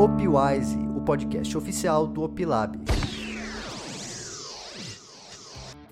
Opwise, o podcast oficial do Opilab.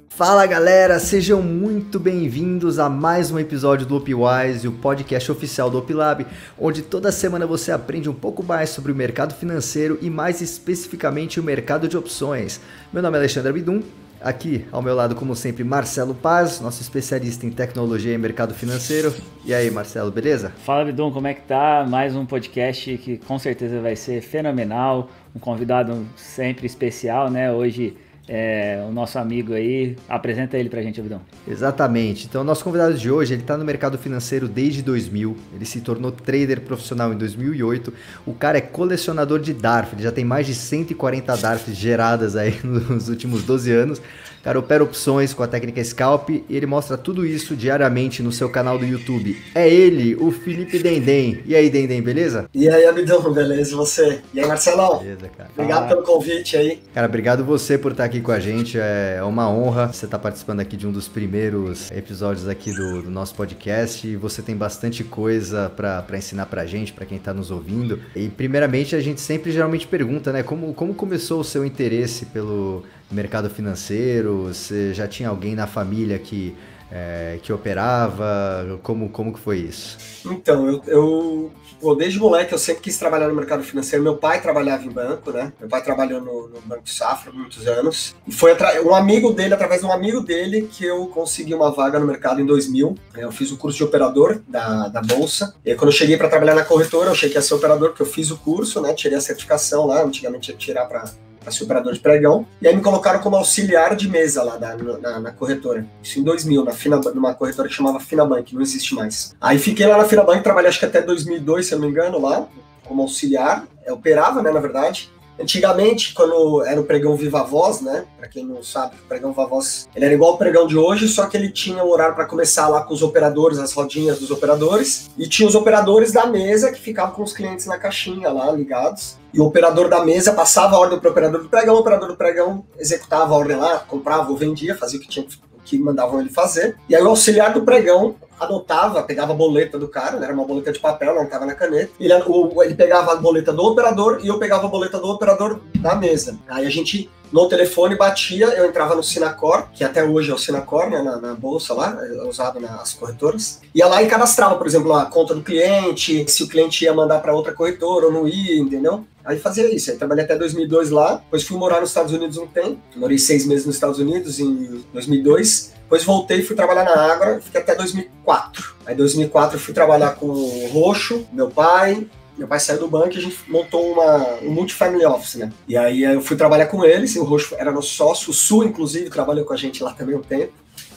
Fala galera, sejam muito bem-vindos a mais um episódio do Opwise, o podcast oficial do Opilab, onde toda semana você aprende um pouco mais sobre o mercado financeiro e mais especificamente o mercado de opções. Meu nome é Alexandre Abidum Aqui ao meu lado, como sempre, Marcelo Paz, nosso especialista em tecnologia e mercado financeiro. E aí, Marcelo, beleza? Fala, Bidon, como é que tá? Mais um podcast que com certeza vai ser fenomenal. Um convidado sempre especial, né? Hoje é, o nosso amigo aí. Apresenta ele pra gente, Abidão. Exatamente. Então, o nosso convidado de hoje, ele tá no mercado financeiro desde 2000. Ele se tornou trader profissional em 2008. O cara é colecionador de DARF. Ele já tem mais de 140 DARFs geradas aí nos últimos 12 anos. Cara, opera opções com a técnica Scalp e ele mostra tudo isso diariamente no seu canal do YouTube. É ele, o Felipe Dendem. E aí, Dendem, beleza? E aí, Abidão, beleza? E você? E aí, Marcelão? Beleza, cara. Obrigado ah. pelo convite aí. Cara, obrigado você por estar aqui com a gente. É uma honra você estar participando aqui de um dos primeiros episódios aqui do, do nosso podcast. E você tem bastante coisa para ensinar pra gente, para quem tá nos ouvindo. E primeiramente, a gente sempre geralmente pergunta, né? Como, como começou o seu interesse pelo mercado financeiro? Você já tinha alguém na família que, é, que operava? Como, como que foi isso? Então, eu, eu pô, desde moleque eu sempre quis trabalhar no mercado financeiro. Meu pai trabalhava em banco, né? Meu pai trabalhou no, no Banco Safra muitos anos. E foi um amigo dele, através de um amigo dele, que eu consegui uma vaga no mercado em 2000. Eu fiz o curso de operador da, da Bolsa. E aí, quando eu cheguei para trabalhar na corretora, eu achei que ia ser operador, porque eu fiz o curso, né? Tirei a certificação lá. Antigamente ia tirar para ser operador de pregão, e aí me colocaram como auxiliar de mesa lá da, na, na, corretora. Isso em 2000, na Fina, numa corretora que chamava Finabank, não existe mais. Aí fiquei lá na Finabank, trabalhei acho que até 2002, se eu não me engano, lá, como auxiliar, eu operava, né, na verdade, Antigamente, quando era o pregão Viva Voz, né? Para quem não sabe, o pregão Viva Voz, ele era igual o pregão de hoje, só que ele tinha o horário para começar lá com os operadores, as rodinhas dos operadores, e tinha os operadores da mesa que ficavam com os clientes na caixinha lá, ligados. E o operador da mesa passava a ordem para o operador do pregão, o operador do pregão executava a ordem lá, comprava ou vendia, fazia o que tinha que mandavam ele fazer. E aí o auxiliar do pregão anotava, pegava a boleta do cara, né, era uma boleta de papel, não estava na caneta. Ele, o, ele pegava a boleta do operador e eu pegava a boleta do operador da mesa. Aí a gente no telefone batia, eu entrava no Sinacor, que até hoje é o Sinacor, né, na, na, bolsa lá, é usado nas corretoras. Ia lá e cadastrava, por exemplo, a conta do cliente, se o cliente ia mandar para outra corretora ou não ia, entendeu? Aí fazia isso. Aí trabalhei até 2002 lá, depois fui morar nos Estados Unidos um tempo. Morei seis meses nos Estados Unidos em 2002. Depois voltei e fui trabalhar na Água, fiquei até 2004. Aí em 2004 eu fui trabalhar com o Roxo, meu pai, meu pai saiu do banco e a gente montou uma, um multifamily office, né? E aí eu fui trabalhar com eles, o Roxo era nosso sócio, o Sul, inclusive, trabalhou com a gente lá também um tempo.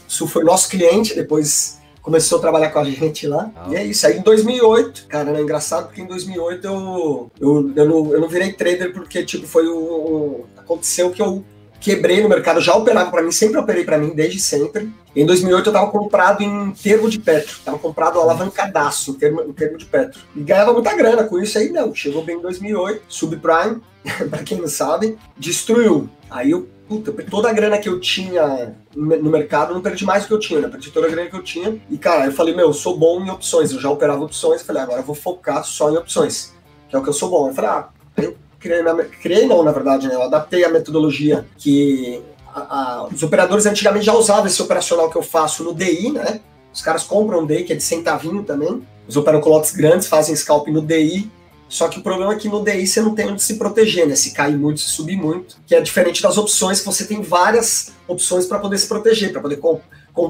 O Sul foi nosso cliente, depois começou a trabalhar com a gente lá. Ah. E é isso. Aí em 2008, cara, é engraçado porque em 2008 eu, eu, eu, não, eu não virei trader porque, tipo, foi o. o aconteceu que eu quebrei no mercado, já operava para mim, sempre operei para mim, desde sempre. Em 2008 eu estava comprado em termo de petro, estava comprado alavancadaço em termo, em termo de petro. E ganhava muita grana com isso aí, não. Chegou bem em 2008, subprime, para quem não sabe, destruiu. Aí eu, puta, toda a grana que eu tinha no mercado, não perdi mais do que eu tinha, né? Perdi toda a grana que eu tinha. E cara, eu falei, meu, eu sou bom em opções, eu já operava opções, eu falei, agora eu vou focar só em opções, que é o que eu sou bom. Eu falei, ah, eu criei, criei não, na verdade, né? Eu adaptei a metodologia que a, a, os operadores antigamente já usavam esse operacional que eu faço no DI, né? Os caras compram DI, que é de centavinho também. Eles operam com lotes grandes, fazem scalp no DI. Só que o problema é que no DI você não tem onde se proteger, né? Se cair muito, se subir muito. Que é diferente das opções, que você tem várias opções para poder se proteger, para poder.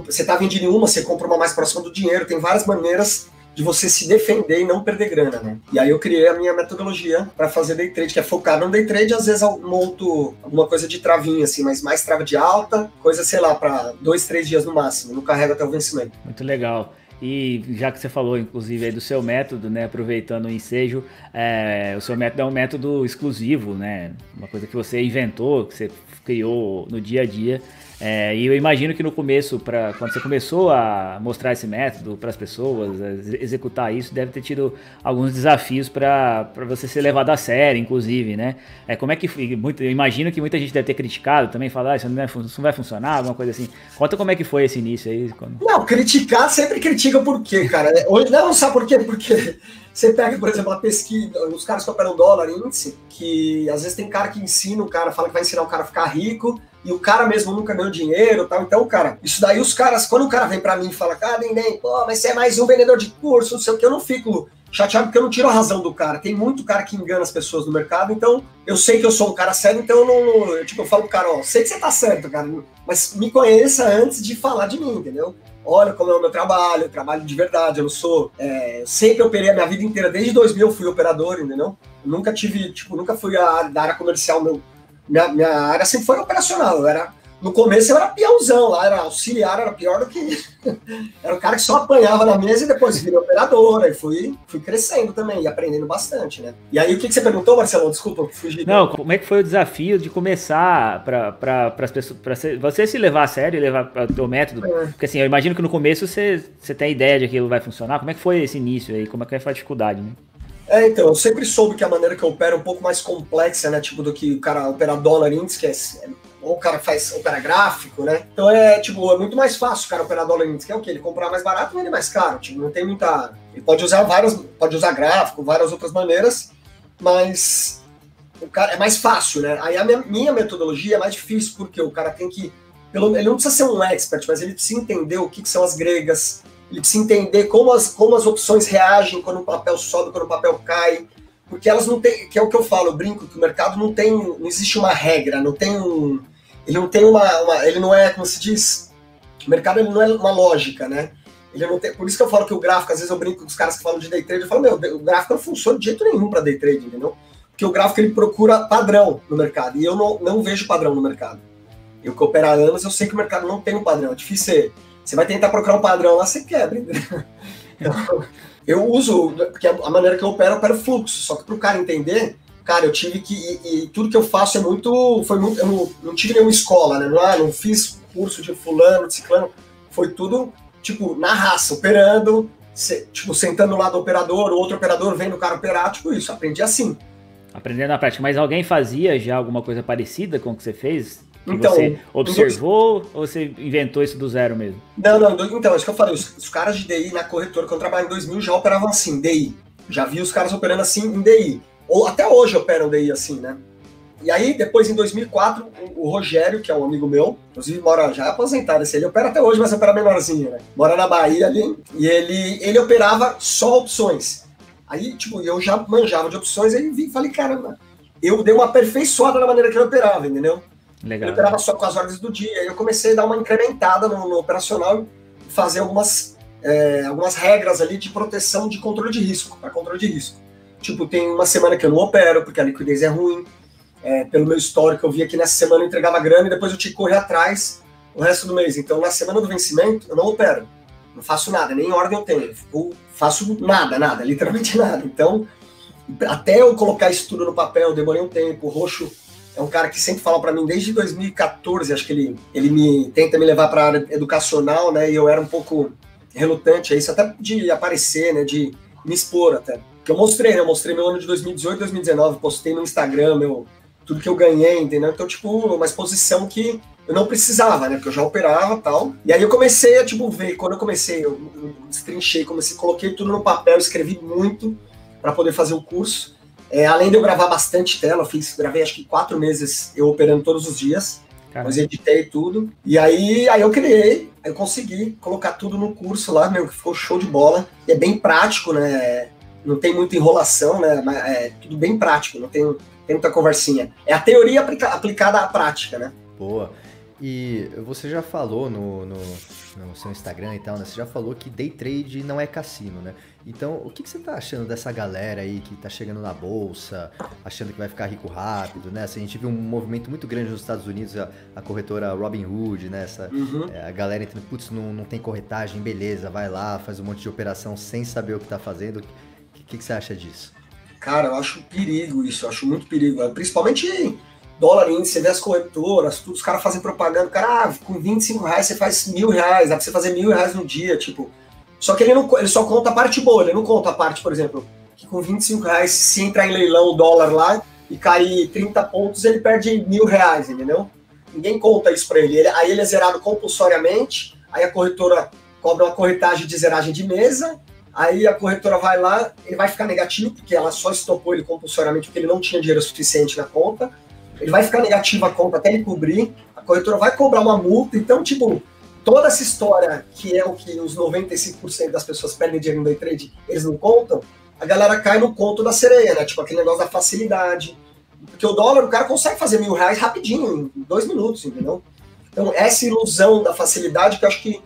Você tá vendendo uma, você compra uma mais próxima do dinheiro. Tem várias maneiras de você se defender e não perder grana, né? E aí eu criei a minha metodologia para fazer day trade, que é focar no day trade, às vezes eu monto alguma coisa de travinha, assim, mas mais trava de alta, coisa, sei lá, para dois, três dias no máximo, não carrega até o vencimento. Muito legal. E já que você falou, inclusive, aí do seu método, né? Aproveitando o ensejo, é, o seu método é um método exclusivo, né? Uma coisa que você inventou, que você criou no dia a dia. É, e eu imagino que no começo, pra, quando você começou a mostrar esse método para as pessoas, executar isso, deve ter tido alguns desafios para você ser levado a sério, inclusive, né? É, como é que muito, eu imagino que muita gente deve ter criticado também, falar ah, isso não, vai, isso não vai funcionar, alguma coisa assim. Conta como é que foi esse início aí. Quando... Não, criticar sempre critica por quê, cara. É, hoje não sabe por quê? Porque você pega, por exemplo, a pesquisa, os caras que operam dólar índice, que às vezes tem cara que ensina, o cara fala que vai ensinar o cara a ficar rico, e o cara mesmo nunca ganhou dinheiro tal. Então, cara, isso daí os caras, quando o cara vem para mim e fala, ah, nem, nem, pô, mas você é mais um vendedor de curso, não sei o que, eu não fico chateado porque eu não tiro a razão do cara. Tem muito cara que engana as pessoas no mercado, então eu sei que eu sou um cara sério, então eu não. Eu, tipo, eu falo pro cara, ó, sei que você tá certo, cara, mas me conheça antes de falar de mim, entendeu? Olha como é o meu trabalho, eu trabalho de verdade, eu não sou. É, sempre operei a minha vida inteira, desde 2000 eu fui operador, entendeu? Eu nunca tive, tipo, nunca fui a, da área comercial, meu, minha, minha área sempre foi operacional, eu era no começo eu era peãozão lá, era auxiliar, era pior do que. era o cara que só apanhava na mesa e depois virei operadora. E fui, fui crescendo também e aprendendo bastante, né? E aí o que, que você perguntou, Marcelo? Desculpa, fugi. Não, como é que foi o desafio de começar para as pessoas. Pra você se levar a sério e levar o teu método? É. Porque assim, eu imagino que no começo você, você tem ideia de que aquilo vai funcionar. Como é que foi esse início aí? Como é que foi a dificuldade, né? É, então, eu sempre soube que a maneira que eu opero é um pouco mais complexa, né? Tipo, do que o cara operar dólar índice, que é ou o cara faz opera gráfico, né? Então é tipo, é muito mais fácil o cara operar dólar índice, que é o que? Ele comprar mais barato e vender mais caro. Tipo, não tem muita. Ele pode usar várias, pode usar gráfico, várias outras maneiras, mas o cara é mais fácil, né? Aí a minha, minha metodologia é mais difícil, porque o cara tem que. Ele não precisa ser um expert, mas ele precisa entender o que, que são as gregas, ele precisa entender como as, como as opções reagem quando o papel sobe, quando o papel cai, porque elas não têm, que é o que eu falo, eu brinco que o mercado não tem, não existe uma regra, não tem um, ele não tem uma, uma, ele não é, como se diz, o mercado ele não é uma lógica, né? Ele não tem, por isso que eu falo que o gráfico, às vezes eu brinco com os caras que falam de day trade, eu falo, meu, o gráfico não funciona de jeito nenhum para day trade, entendeu? Porque o gráfico ele procura padrão no mercado, e eu não, não vejo padrão no mercado. Eu que opero há anos, eu sei que o mercado não tem um padrão, é difícil ser, você vai tentar procurar um padrão lá, você quebra? Então, eu uso, porque a maneira que eu opero, eu opero fluxo, só que para o cara entender, cara, eu tive que. E, e, tudo que eu faço é muito. Foi muito. Eu não, não tive nenhuma escola, né? Não, ah, não fiz curso de fulano, de ciclano. Foi tudo, tipo, na raça, operando, se, tipo, sentando lá do operador, o outro operador vendo o cara operar, tipo isso, aprendi assim. Aprendendo na prática, mas alguém fazia já alguma coisa parecida com o que você fez? Que então, você observou ou você inventou isso do zero mesmo? Não, não, então, acho que eu falei, os, os caras de DI na corretora, quando eu trabalhei em 2000, já operavam assim, DI. Já vi os caras operando assim em DI ou até hoje operam daí assim, né? E aí, depois, em 2004, o, Rogério, que é um amigo meu, inclusive mora já é aposentado, esse, ele opera até hoje, mas opera menorzinho, né? Mora na Bahia ali, e ele, ele operava só opções. Aí, tipo, eu já manjava de opções, aí vi falei, caramba, eu dei uma aperfeiçoada na maneira que ele operava, entendeu? Legal. Ele operava só com as ordens do dia, eu comecei a dar uma incrementada no, no operacional e fazer algumas, é, algumas regras ali de proteção de controle de risco, para controle de risco. Tipo, tem uma semana que eu não opero, porque a liquidez é ruim. É, pelo meu histórico, eu via que nessa semana eu entregava grana e depois eu tinha que correr atrás o resto do mês. Então, na semana do vencimento, eu não opero. Não faço nada, nem ordem eu tenho. Eu faço nada, nada, literalmente nada. Então, até eu colocar isso tudo no papel, eu demorei um tempo. O Roxo é um cara que sempre fala para mim desde 2014, acho que ele, ele me tenta me levar para a área educacional, né? E eu era um pouco relutante a isso, até de aparecer, né? De me expor até que eu mostrei, né? Eu mostrei meu ano de 2018, 2019, postei no Instagram, meu, tudo que eu ganhei, entendeu? Então, tipo, uma exposição que eu não precisava, né? Porque eu já operava tal. E aí eu comecei a, tipo, ver. Quando eu comecei, eu, eu destrinchei, comecei, coloquei tudo no papel, escrevi muito para poder fazer o curso. É, além de eu gravar bastante tela, eu fiz, gravei acho que quatro meses eu operando todos os dias. Mas editei tudo. E aí, aí eu criei, eu consegui colocar tudo no curso lá, meu, que ficou show de bola. E é bem prático, né? não tem muita enrolação, né? É tudo bem prático, não tem, tem muita conversinha. É a teoria aplica, aplicada à prática, né? Boa. E você já falou no, no, no, seu Instagram e tal, né? Você já falou que day trade não é cassino, né? Então, o que, que você tá achando dessa galera aí que tá chegando na bolsa, achando que vai ficar rico rápido, né? Assim, a gente viu um movimento muito grande nos Estados Unidos, a, a corretora Robinhood, né? Essa, uhum. é, a galera entrando, putz, não, não tem corretagem, beleza, vai lá, faz um monte de operação sem saber o que tá fazendo que, que você acha disso? Cara, eu acho perigo isso, eu acho muito perigo. Principalmente dólar índice, você vê as corretoras, tudo, os caras fazem propaganda, cara, ah, com 25 reais você faz mil reais, dá pra você fazer mil reais no dia, tipo. Só que ele, não, ele só conta a parte boa, ele não conta a parte, por exemplo, que com 25 reais, se entrar em leilão o dólar lá e cair 30 pontos, ele perde mil reais, entendeu? Ninguém conta isso pra ele. ele aí ele é zerado compulsoriamente, aí a corretora cobra uma corretagem de zeragem de mesa, aí a corretora vai lá, ele vai ficar negativo, porque ela só estopou ele compulsoriamente porque ele não tinha dinheiro suficiente na conta, ele vai ficar negativo a conta até ele cobrir, a corretora vai cobrar uma multa, então, tipo, toda essa história, que é o que os 95% das pessoas perdem dinheiro no day trade, eles não contam, a galera cai no conto da sereia, né? Tipo aquele negócio da facilidade. Porque o dólar, o cara consegue fazer mil reais rapidinho, em dois minutos, entendeu? Então, essa ilusão da facilidade que eu acho que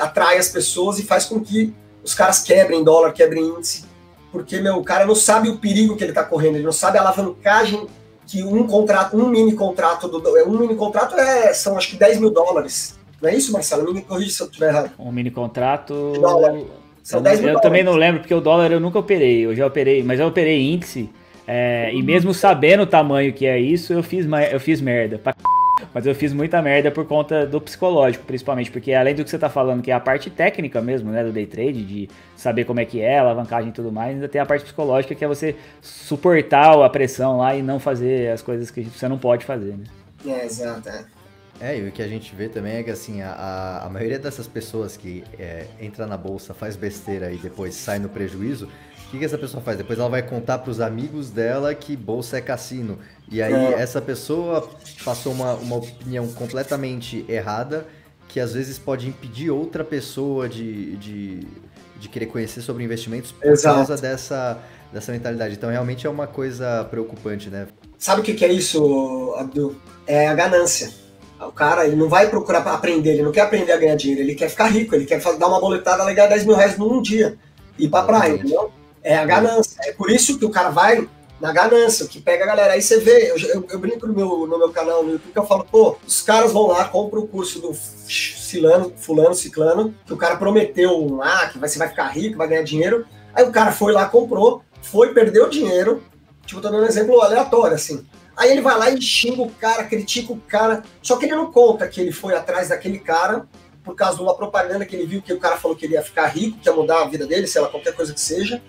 atrai as pessoas e faz com que os caras quebrem dólar, quebrem índice. Porque, meu, o cara não sabe o perigo que ele tá correndo, ele não sabe a alavancagem que um contrato, um mini contrato, do, um mini contrato é, são acho que 10 mil dólares. Não é isso, Marcelo? Me corrija se eu estiver errado. Um mini contrato. São 10 mil Eu também não lembro, porque o dólar eu nunca operei. Eu já operei, mas eu operei índice. É, e mesmo sabendo o tamanho que é isso, eu fiz, eu fiz merda. Pra... Mas eu fiz muita merda por conta do psicológico, principalmente, porque além do que você tá falando, que é a parte técnica mesmo, né, do day trade, de saber como é que é, alavancagem e tudo mais, ainda tem a parte psicológica, que é você suportar a pressão lá e não fazer as coisas que você não pode fazer, né? É, exato, é. É, e o que a gente vê também é que assim, a, a maioria dessas pessoas que é, entra na bolsa, faz besteira e depois sai no prejuízo, o que, que essa pessoa faz? Depois ela vai contar para os amigos dela que bolsa é cassino. E aí é. essa pessoa passou uma, uma opinião completamente errada que às vezes pode impedir outra pessoa de, de, de querer conhecer sobre investimentos por Exato. causa dessa, dessa mentalidade. Então realmente é uma coisa preocupante, né? Sabe o que, que é isso, Abdul? É a ganância o cara, ele não vai procurar aprender, ele não quer aprender a ganhar dinheiro, ele quer ficar rico, ele quer dar uma boletada e ganhar 10 mil reais num dia. E ir pra praia, entendeu? É a ganância. É por isso que o cara vai na ganância, que pega a galera. Aí você vê, eu, eu, eu, brinco no meu, no meu canal no YouTube que eu falo, pô, os caras vão lá, compram o curso do Cilano, Fulano, Ciclano, que o cara prometeu, ah, que você vai ficar rico, vai ganhar dinheiro. Aí o cara foi lá, comprou, foi, perdeu dinheiro. Tipo, tô dando um exemplo aleatório, assim. Aí ele vai lá e xinga o cara, critica o cara. Só que ele não conta que ele foi atrás daquele cara por causa de uma propaganda que ele viu que o cara falou que ele ia ficar rico, que ia mudar a vida dele, sei lá, qualquer coisa que seja.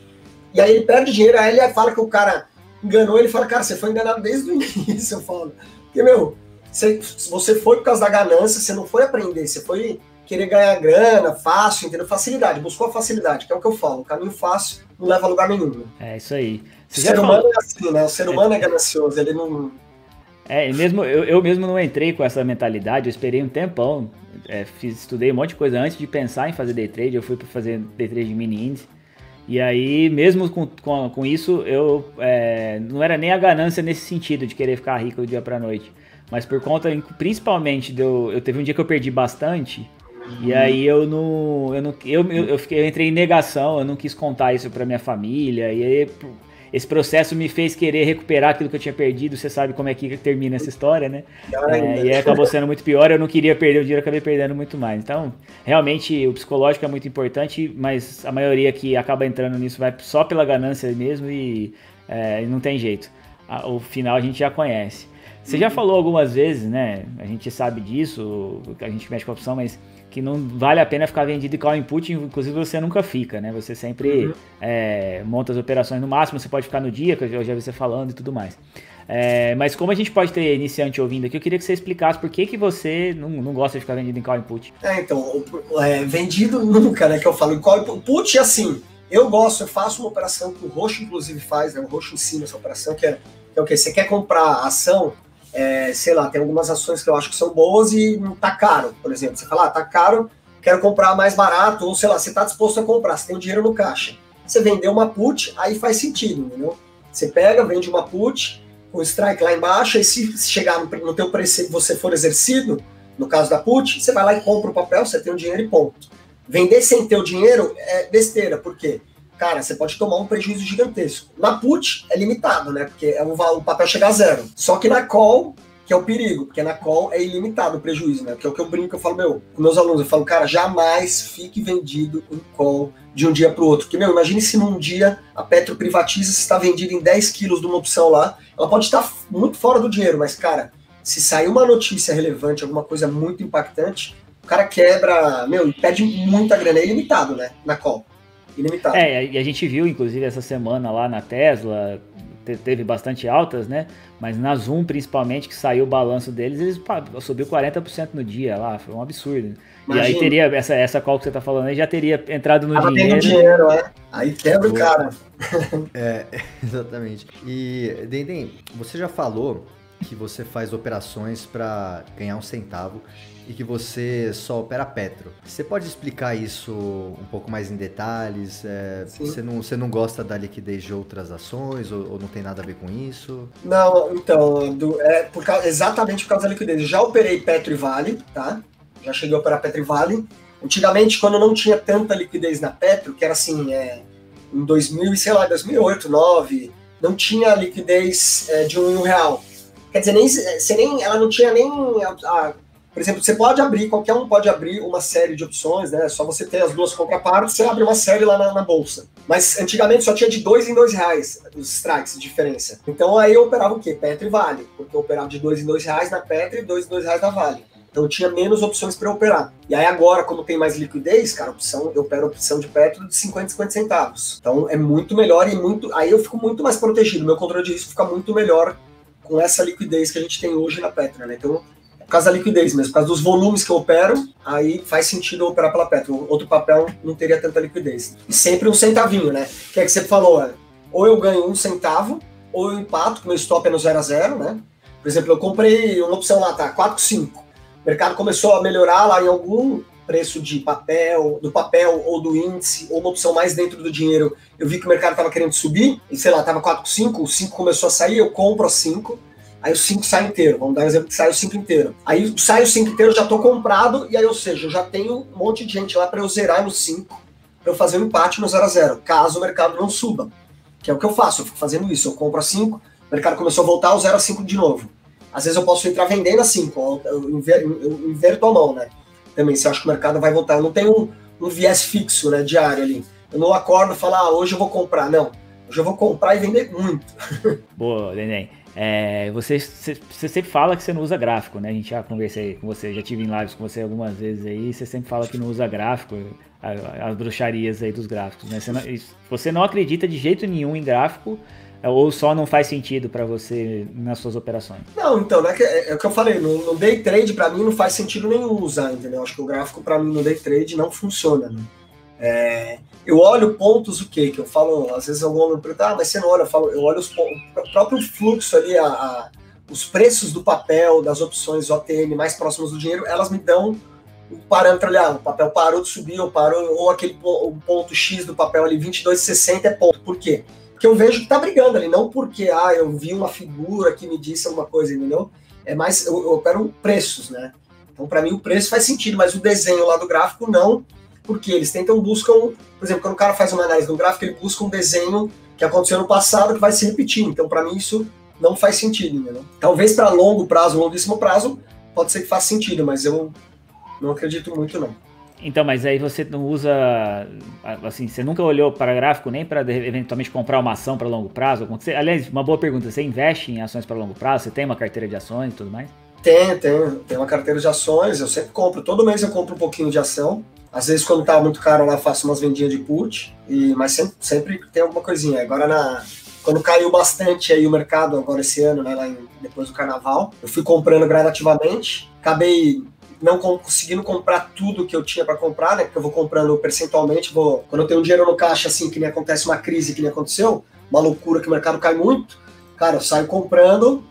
E aí ele perde dinheiro, aí ele fala que o cara enganou, ele fala, cara, você foi enganado desde o início, eu falo. Porque, meu, você, você foi por causa da ganância, você não foi aprender, você foi querer ganhar grana, fácil, entendeu? Facilidade, buscou a facilidade, que é o que eu falo, o caminho fácil não leva a lugar nenhum. É isso aí. Você o ser humano falou... é assim, né? O ser humano é, é ganancioso, ele não. É, mesmo, eu, eu mesmo não entrei com essa mentalidade, eu esperei um tempão. É, fiz, estudei um monte de coisa antes de pensar em fazer day trade, eu fui para fazer day trade de mini índice. E aí, mesmo com, com, com isso, eu é, não era nem a ganância nesse sentido de querer ficar rico do dia para noite. Mas por conta, principalmente, de eu, eu teve um dia que eu perdi bastante. E aí eu não. Eu, não eu, eu, eu, fiquei, eu entrei em negação, eu não quis contar isso para minha família. E aí esse processo me fez querer recuperar aquilo que eu tinha perdido. Você sabe como é que termina essa história, né? É, e acabou sendo muito pior. Eu não queria perder o dinheiro, acabei perdendo muito mais. Então, realmente, o psicológico é muito importante, mas a maioria que acaba entrando nisso vai só pela ganância mesmo e é, não tem jeito. O final a gente já conhece. Você já falou algumas vezes, né? A gente sabe disso, a gente mexe com a opção, mas que não vale a pena ficar vendido em call input, inclusive você nunca fica, né? Você sempre uhum. é, monta as operações no máximo, você pode ficar no dia, que eu já vi você falando e tudo mais. É, mas como a gente pode ter iniciante ouvindo aqui, eu queria que você explicasse por que, que você não, não gosta de ficar vendido em call input. É, então, é, vendido nunca, né? Que eu falo, em call input, assim, eu gosto, eu faço uma operação que o Roxo, inclusive, faz, né? O Roxo ensina essa operação, que é, que é o quê? Você quer comprar ação é, sei lá, tem algumas ações que eu acho que são boas e tá caro, por exemplo. Você fala, ah, tá caro, quero comprar mais barato, ou sei lá, você tá disposto a comprar, você tem o dinheiro no caixa. Você vendeu uma put, aí faz sentido, entendeu? Você pega, vende uma put, o strike lá embaixo, e se chegar no, no teu preço você for exercido, no caso da put, você vai lá e compra o papel, você tem o dinheiro e ponto. Vender sem ter o dinheiro é besteira, por quê? Cara, você pode tomar um prejuízo gigantesco. Na put é limitado, né? Porque é o, o papel chega a zero. Só que na call, que é o perigo, porque na call é ilimitado o prejuízo, né? Que é o que eu brinco, eu falo, meu, com meus alunos, eu falo, cara, jamais fique vendido em call de um dia para o outro. Porque, meu, imagine se num dia a Petro privatiza, se está vendida em 10 quilos de uma opção lá, ela pode estar muito fora do dinheiro, mas, cara, se sair uma notícia relevante, alguma coisa muito impactante, o cara quebra, meu, e perde muita grana, é ilimitado, né? Na call ilimitado. É, e a gente viu, inclusive, essa semana lá na Tesla, teve bastante altas, né? Mas na Zoom, principalmente, que saiu o balanço deles, eles subiu 40% no dia lá, foi um absurdo. Imagina. E aí teria, essa, essa call que você tá falando aí, já teria entrado no Tava dinheiro. dinheiro, é. Aí quebra o cara. É, exatamente. E, Dendem, você já falou que você faz operações para ganhar um centavo e que você só opera Petro. Você pode explicar isso um pouco mais em detalhes? É, você, não, você não gosta da liquidez de outras ações ou, ou não tem nada a ver com isso? Não, então, do, é por exatamente por causa da liquidez. já operei Petro e Vale, tá? Já cheguei a operar Petro e Vale. Antigamente, quando não tinha tanta liquidez na Petro, que era assim, é, em 2000, sei lá, 2008, 2009, não tinha liquidez é, de um real. Quer dizer, nem, você nem, ela não tinha nem a, a por exemplo, você pode abrir, qualquer um pode abrir uma série de opções, né? Só você ter as duas contrapartes, você abre uma série lá na, na, bolsa. Mas antigamente só tinha de dois em dois reais os strikes de diferença. Então aí eu operava o quê? Petro e Vale. Porque eu operava de dois em dois reais na Petro e dois em dois reais na Vale. Então tinha menos opções para operar. E aí agora, como tem mais liquidez, cara, opção, eu opero opção de Petro de 50 50 centavos. Então é muito melhor e muito. Aí eu fico muito mais protegido. Meu controle de risco fica muito melhor com essa liquidez que a gente tem hoje na Petro, né? Então por causa da liquidez mesmo, por causa dos volumes que eu opero, aí faz sentido eu operar pela Petro. Outro papel não teria tanta liquidez. E sempre um centavinho, né? Que é que você falou, ou eu ganho um centavo, ou eu empato, que meu stop é no 0 a 0 né? Por exemplo, eu comprei uma opção lá, tá? 4,5. O mercado começou a melhorar lá em algum preço de papel, do papel ou do índice, ou uma opção mais dentro do dinheiro. Eu vi que o mercado estava querendo subir, e sei lá, tava 4,5, o 5 começou a sair, eu compro a 5 Aí o 5 sai inteiro. Vamos dar um exemplo que sai o 5 inteiro. Aí sai o 5 inteiro, já estou comprado, e aí, ou seja, eu já tenho um monte de gente lá para eu zerar no 5, para eu fazer um empate no 0 a 0 caso o mercado não suba. Que é o que eu faço, eu fico fazendo isso. Eu compro a 5, o mercado começou a voltar ao 0 a 5 de novo. Às vezes eu posso entrar vendendo a 5, eu, inver, eu inverto a mão, né? Também, se eu acho que o mercado vai voltar. Eu não tenho um, um viés fixo, né, diário ali. Eu não acordo e falo, ah, hoje eu vou comprar. Não, hoje eu vou comprar e vender muito. Boa, Neném. É, você, você, sempre fala que você não usa gráfico, né? A gente já conversei com você, já tive em lives com você algumas vezes aí, você sempre fala que não usa gráfico, as bruxarias aí dos gráficos, né? Você não, você não acredita de jeito nenhum em gráfico, é, ou só não faz sentido para você nas suas operações? Não, então, né, é, o que eu falei, no, no day trade para mim não faz sentido nenhum usar, entendeu? Acho que o gráfico para mim no day trade não funciona, né? É, eu olho pontos o quê? Que eu falo, às vezes algum aluno pergunta, ah, mas você não olha, eu falo, eu olho os, o próprio fluxo ali, a, a, os preços do papel, das opções OTM mais próximas do dinheiro, elas me dão o parâmetro ali, ah, o papel parou de subir, ou parou, ou aquele o ponto X do papel ali, 22,60 é ponto. Por quê? Porque eu vejo que tá brigando ali, não porque, ah, eu vi uma figura que me disse alguma coisa, entendeu? É mais, eu, eu opero preços, né? Então, para mim, o preço faz sentido, mas o desenho lá do gráfico não, porque eles tentam buscam, por exemplo, quando o cara faz uma análise do gráfico, ele busca um desenho que aconteceu no passado que vai se repetir. Então, para mim, isso não faz sentido, entendeu? Talvez para longo prazo, longuíssimo prazo, pode ser que faça sentido, mas eu não acredito muito, não. Então, mas aí você não usa, assim, você nunca olhou para gráfico nem para eventualmente comprar uma ação para longo prazo? Aliás, uma boa pergunta, você investe em ações para longo prazo? Você tem uma carteira de ações e tudo mais? Tem, tem. Tem uma carteira de ações, eu sempre compro. Todo mês eu compro um pouquinho de ação. Às vezes, quando tá muito caro lá, faço umas vendinhas de put, e, mas sempre, sempre tem alguma coisinha. Agora, na, quando caiu bastante aí o mercado, agora esse ano, né, lá em, depois do carnaval, eu fui comprando gradativamente, acabei não conseguindo comprar tudo que eu tinha para comprar, né? Porque eu vou comprando percentualmente, vou quando eu tenho dinheiro no caixa assim, que nem acontece uma crise que nem aconteceu, uma loucura que o mercado cai muito, cara, eu saio comprando,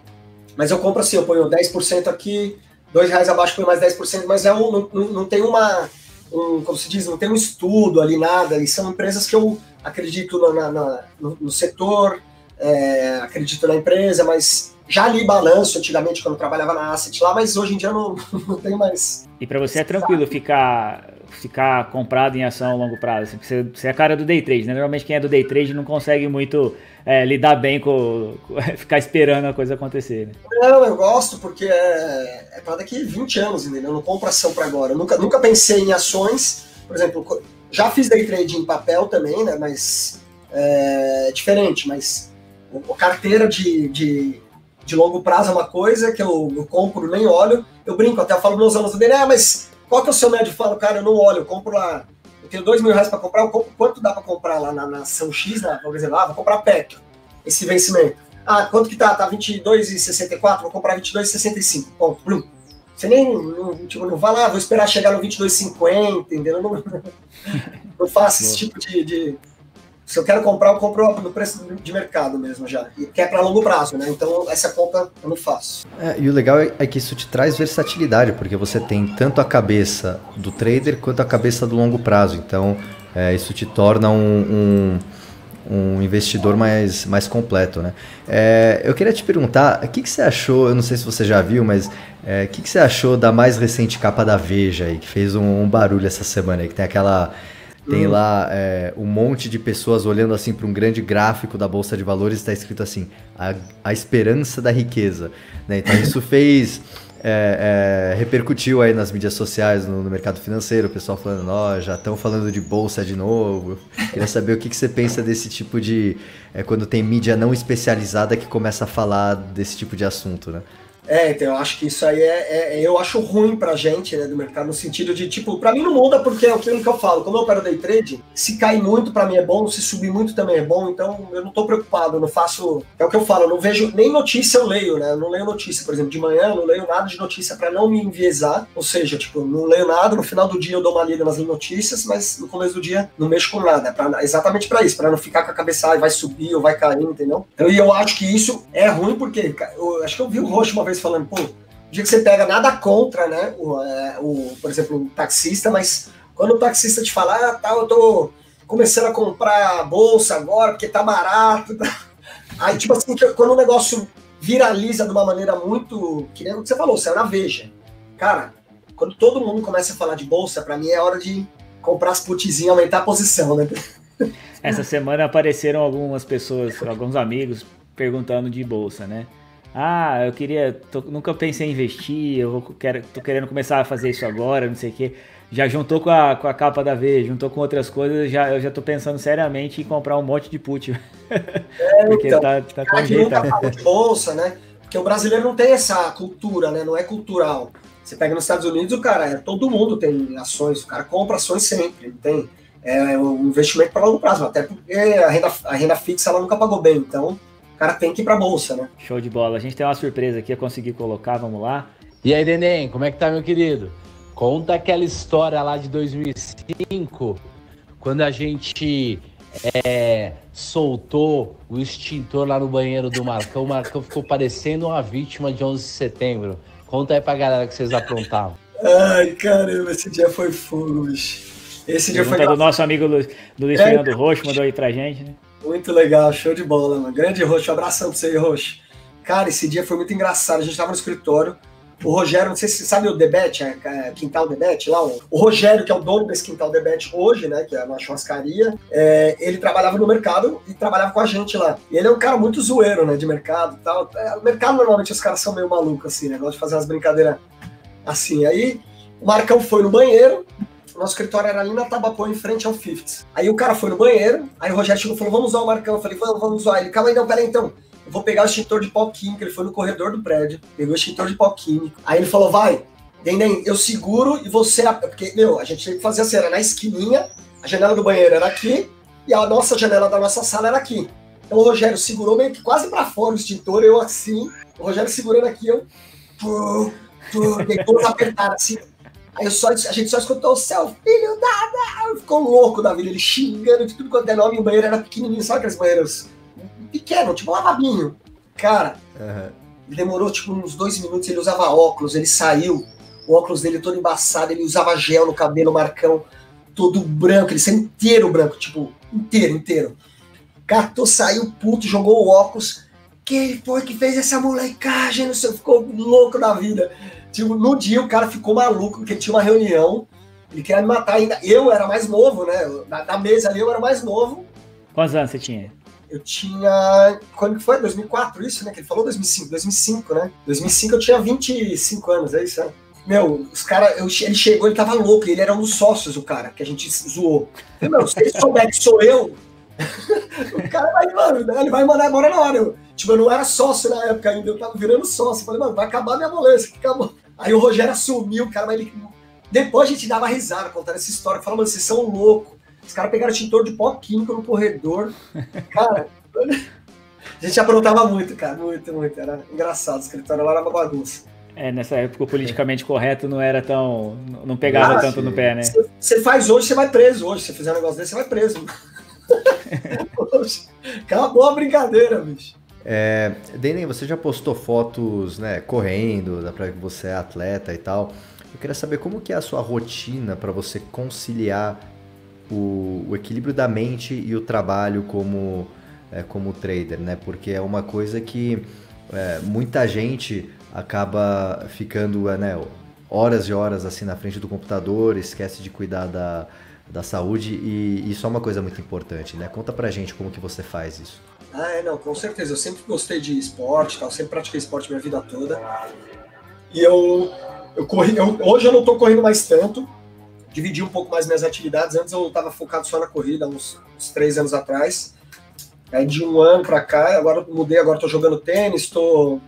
mas eu compro assim, eu ponho 10% aqui, dois reais abaixo põe mais 10%, mas é um, não, não tem uma um, como se diz, não tem um estudo ali, nada, e são empresas que eu acredito na, na, no, no, setor, é, acredito na empresa, mas já li balanço antigamente quando trabalhava na Asset lá, mas hoje em dia não, não tenho mais. E para você é tranquilo ficar ficar comprado em ação a longo prazo? Você, você é a cara do day trade, né? Normalmente quem é do day trade não consegue muito é, lidar bem com, com, ficar esperando a coisa acontecer. Né? Não, eu gosto porque é, é para daqui 20 anos, entendeu? Eu não compro ação para agora. Eu nunca, nunca pensei em ações, por exemplo, já fiz day trade em papel também, né? Mas é diferente, mas a carteira de, de, de, longo prazo é uma coisa que eu, eu compro, nem olho. Eu brinco, até falo meus alunos dele, ah, mas qual que é o seu médio? Eu falo, cara, eu não olho, eu compro lá eu tenho dois mil reais para comprar, eu compro, quanto dá para comprar lá na, na ação X, né? por exemplo, ah, vou comprar Petro, esse vencimento. Ah, quanto que tá? Tá 22,64, vou comprar 22,65. Ponto. Blum. Você nem não, tipo, não vai lá, vou esperar chegar no 22,50, entendeu? Não, não faço esse tipo de, de, Se eu quero comprar, eu compro no preço de mercado mesmo já. E que é para longo prazo, né? Então essa conta eu não faço. É, e o legal é, é que isso te traz versatilidade, porque você tem tanto a cabeça do trader quanto a cabeça do longo prazo. Então é, isso te torna um, um, um, investidor mais, mais completo, né? É, eu queria te perguntar, o que, que você achou, eu não sei se você já viu, mas é, o que, que você achou da mais recente capa da Veja aí, que fez um, um barulho essa semana aí, que tem aquela. Tem hum. lá é, um monte de pessoas olhando assim para um grande gráfico da Bolsa de Valores e está escrito assim: a, a esperança da riqueza. Né? Então isso fez. É, é, repercutiu aí nas mídias sociais, no, no mercado financeiro, o pessoal falando, ó, já estão falando de bolsa de novo. Queria saber o que, que você pensa desse tipo de. É, quando tem mídia não especializada que começa a falar desse tipo de assunto, né? É, então eu acho que isso aí é, é, eu acho ruim pra gente, né, do mercado, no sentido de, tipo, pra mim não muda porque é aquilo que eu falo, como eu opero day trade, se cair muito pra mim é bom, se subir muito também é bom, então eu não tô preocupado, eu não faço, é o que eu falo, eu não vejo, nem notícia eu leio, né, eu não leio notícia, por exemplo, de manhã eu não leio nada de notícia pra não me enviesar, ou seja, tipo, não leio nada, no final do dia eu dou uma lida nas notícias, mas no começo do dia não mexo com nada, é pra, exatamente pra isso, pra não ficar com a cabeça, ah, vai subir ou vai cair, entendeu? Então, e eu acho que isso é ruim porque, eu, acho que eu vi o Roxo uma vez falando, pô, dia que você pega nada contra, né? O, é, o, por exemplo, o taxista, mas quando o taxista te fala, ah, tá, eu tô começando a comprar bolsa agora porque tá barato. Tá? Aí, tipo assim, quando o negócio viraliza de uma maneira muito. Que nem o que você falou, saiu na Veja. Cara, quando todo mundo começa a falar de bolsa, para mim é hora de comprar as putzinhas, aumentar a posição, né? Essa semana apareceram algumas pessoas, alguns amigos, perguntando de bolsa, né? Ah, eu queria. Tô, nunca pensei em investir, eu quero, tô querendo começar a fazer isso agora, não sei o quê. Já juntou com a, com a capa da V, juntou com outras coisas, já, eu já tô pensando seriamente em comprar um monte de put. É, Porque então, tá, tá com jeito. de bolsa, né? Porque o brasileiro não tem essa cultura, né? Não é cultural. Você pega nos Estados Unidos, o cara, é, todo mundo tem ações, o cara compra ações sempre, tem é um investimento para longo prazo, até porque a renda, a renda fixa ela nunca pagou bem, então o cara tem que ir pra bolsa, né? Show de bola. A gente tem uma surpresa aqui, eu consegui colocar, vamos lá. E aí, Dendem, como é que tá, meu querido? Conta aquela história lá de 2005, quando a gente é, soltou o extintor lá no banheiro do Marcão. O Marcão ficou parecendo uma vítima de 11 de setembro. Conta aí pra galera que vocês aprontavam. Ai, caramba, esse dia foi fogo, bicho. Esse dia foi. do nosso amigo Luiz, do Luiz é, Fernando Roxo, mandou aí pra gente, né? Muito legal, show de bola, mano. Grande Roxo, um abração pra você aí, Roxo. Cara, esse dia foi muito engraçado. A gente tava no escritório. O Rogério, não sei se você sabe o Debete, é, é, Quintal Debete, lá. O, Rogério, que é o dono desse Quintal Debete hoje, né? Que é uma churrascaria, é, ele trabalhava no mercado e trabalhava com a gente lá. E ele é um cara muito zoeiro, né? De mercado e tal. É, o mercado, normalmente, os caras são meio malucos, assim, né? Gostam de fazer umas brincadeiras assim. Aí o Marcão foi no banheiro, nosso escritório era ali na Tabapô, em frente ao Fifth. Aí o cara foi no banheiro, aí o Rogério chegou e falou: vamos usar o Marcão. Eu falei: vamos, vamos usar. Ele, calma aí, não, peraí então. Eu vou pegar o extintor de pó químico. Ele foi no corredor do prédio, pegou o extintor de pó químico. Aí ele falou: vai, nem eu seguro e você. Porque, meu, a gente tinha que fazer assim: era na esquininha, a janela do banheiro era aqui e a nossa janela da nossa sala era aqui. Então o Rogério segurou meio que quase para fora o extintor, eu assim, o Rogério segurando aqui, eu. Pô, pô, apertar assim. Aí só, a gente só escutou o céu, filho da. ficou louco da vida, ele xingando de tudo quanto é nome. O banheiro era pequenininho, sabe aqueles banheiros pequeno, tipo um lavabinho. Cara, uhum. demorou tipo uns dois minutos. Ele usava óculos, ele saiu, o óculos dele todo embaçado. Ele usava gel no cabelo, Marcão, todo branco. Ele saiu inteiro branco, tipo, inteiro, inteiro. Catou, saiu puto, jogou o óculos. Quem foi que fez essa molecagem? Não sei, ficou louco da vida. Tipo, no dia o cara ficou maluco, porque tinha uma reunião, ele queria me matar ainda. Eu era mais novo, né? Da, da mesa ali eu era mais novo. Quantos anos você tinha? Eu tinha. Quando que foi? 2004, isso, né? Que ele falou 2005, 2005, né? 2005 eu tinha 25 anos, é isso, né? Meu, os caras, ele chegou, ele tava louco, ele era um dos sócios, o cara, que a gente zoou. Eu, meu, se ele souber que sou eu, o cara vai, mano, né? ele vai mandar embora na hora. Eu, tipo, eu não era sócio na época ainda, eu tava virando sócio. Eu falei, mano, vai acabar minha molência, que acabou. Aí o Rogério assumiu, cara, mas ele. Depois a gente dava risada contando essa história, falando, mano, vocês são loucos. Os caras pegaram extintor de pó químico no corredor. Cara, A gente aprontava muito, cara, muito, muito. Era engraçado, o escritório lá era uma bagunça. É, nessa época o politicamente correto não era tão. não pegava ah, tanto no pé, né? Você faz hoje, você vai preso hoje. Se você fizer um negócio desse, você vai preso. Acabou a brincadeira, bicho. É, você já postou fotos, né, correndo, dá pra que você é atleta e tal. Eu queria saber como que é a sua rotina para você conciliar o, o, equilíbrio da mente e o trabalho como, é, como trader, né? Porque é uma coisa que é, muita gente acaba ficando né, horas e horas assim na frente do computador, esquece de cuidar da, da saúde e isso é uma coisa muito importante, né? Conta pra gente como que você faz isso. Ah, é, não, com certeza. Eu sempre gostei de esporte, tal, sempre pratiquei esporte minha vida toda. E eu, eu corri, eu, hoje eu não tô correndo mais tanto, dividi um pouco mais minhas atividades. Antes eu estava focado só na corrida, uns, uns, três anos atrás. Aí de um ano para cá, agora mudei, agora estou jogando tênis, estou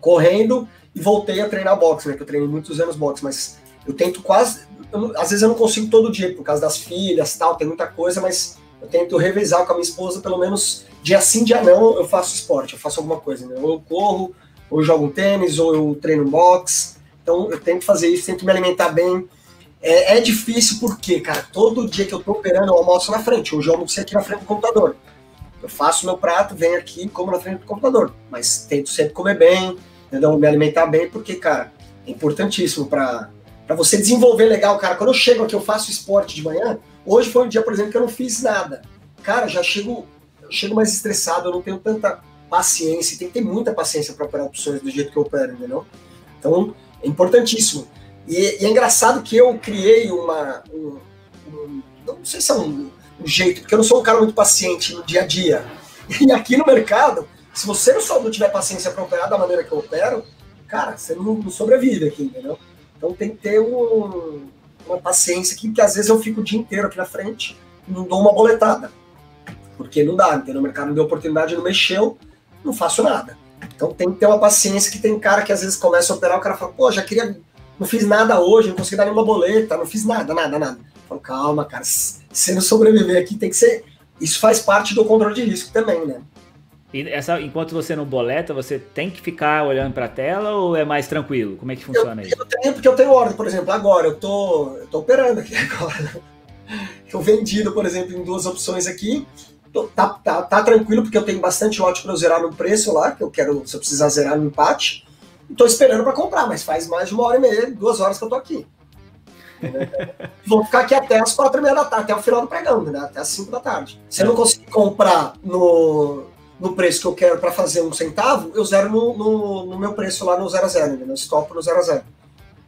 correndo e voltei a treinar boxe, né? Que eu treinei muitos anos boxe, mas eu tento quase. Eu, às vezes eu não consigo todo dia, por causa das filhas tal, tem muita coisa, mas eu tento revezar com a minha esposa, pelo menos dia sim, dia não, eu faço esporte, eu faço alguma coisa, né? Ou eu corro, ou eu jogo um tênis, ou eu treino boxe. Então eu tento fazer isso, tento me alimentar bem. É, é, difícil porque, cara, todo dia que eu tô operando, eu almoço na frente. Hoje eu almocei aqui na frente do computador. Eu faço meu prato, venho aqui como na frente do computador. Mas tento sempre comer bem, entendeu? me alimentar bem, porque, cara, é importantíssimo para você desenvolver legal, cara. Quando eu chego aqui, eu faço esporte de manhã. Hoje foi um dia, por exemplo, que eu não fiz nada. Cara, já chego, chego mais estressado, eu não tenho tanta paciência. Tem que ter muita paciência para operar opções do jeito que eu opero, entendeu? Então, é importantíssimo. E, e, é engraçado que eu criei uma. Um, um, não sei se é um, um, jeito, porque eu não sou um cara muito paciente no dia a dia. E aqui no mercado, se você não, só, não tiver paciência para operar da maneira que eu opero, cara, você não, não sobrevive aqui, entendeu? Então tem que ter um, uma paciência aqui, porque às vezes eu fico o dia inteiro aqui na frente e não dou uma boletada. Porque não dá, entendeu? O mercado não deu oportunidade, não mexeu, não faço nada. Então tem que ter uma paciência que tem cara que às vezes começa a operar, o cara fala, pô, já queria não fiz nada hoje, não consegui dar nenhuma boleta, não fiz nada, nada, nada. Eu falo, calma, cara, se não sobreviver aqui tem que ser. Isso faz parte do controle de risco também, né? E essa, enquanto você não boleta, você tem que ficar olhando para a tela ou é mais tranquilo? Como é que funciona eu, isso? Eu tenho, porque eu tenho ordem, por exemplo, agora eu tô, eu tô operando aqui agora. Eu vendido, por exemplo, em duas opções aqui. Tô, tá, tá, tá, tranquilo, porque eu tenho bastante lote para eu zerar no preço lá, que eu quero, se eu precisar zerar no empate. Estou esperando para comprar, mas faz mais de uma hora e meia, duas horas que eu tô aqui. Vou ficar aqui até as quatro e meia da tarde, até o final do pregão, né? até as cinco da tarde. Se eu não conseguir comprar no, no preço que eu quero para fazer um centavo, eu zero no, no, no, meu preço lá no zero a zero, né? eu stop no zero a zero.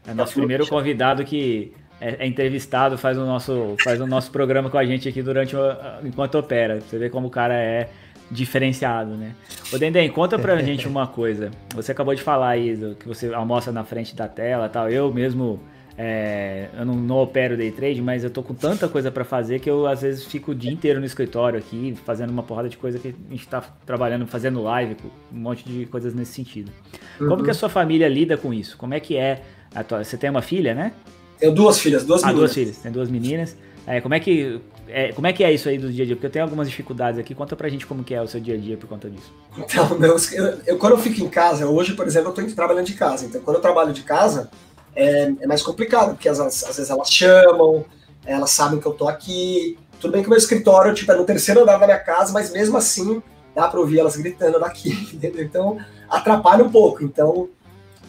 É nosso primeiro convidado que é, é, entrevistado, faz o, nosso, faz o nosso programa com a gente aqui durante enquanto opera. Você vê como o cara é diferenciado, né? Ô Dendem, conta pra gente uma coisa. Você acabou de falar aí do, que você almoça na frente da tela tal. Eu mesmo, é, eu não, não, opero day trade, mas eu tô com tanta coisa para fazer que eu às vezes fico o dia inteiro no escritório aqui, fazendo uma porrada de coisa que a gente tá trabalhando, fazendo live, um monte de coisas nesse sentido. Uhum. Como que a sua família lida com isso? Como é que é? Tua, você tem uma filha, né? Tenho duas filhas, duas ah, meninas. duas filhas, tem duas meninas. É, como, é que, é, como é que é isso aí do dia a dia? Porque eu tenho algumas dificuldades aqui. Conta pra gente como que é o seu dia a dia por conta disso. Então, meus, eu, eu, quando eu fico em casa, hoje, por exemplo, eu tô trabalhando de casa. Então, quando eu trabalho de casa, é, é mais complicado, porque às, às, vezes elas chamam, elas sabem que eu tô aqui. Tudo bem que o meu escritório tipo, é no terceiro andar da minha casa, mas mesmo assim dá pra ouvir elas gritando daqui, entendeu? Então, atrapalha um pouco. Então,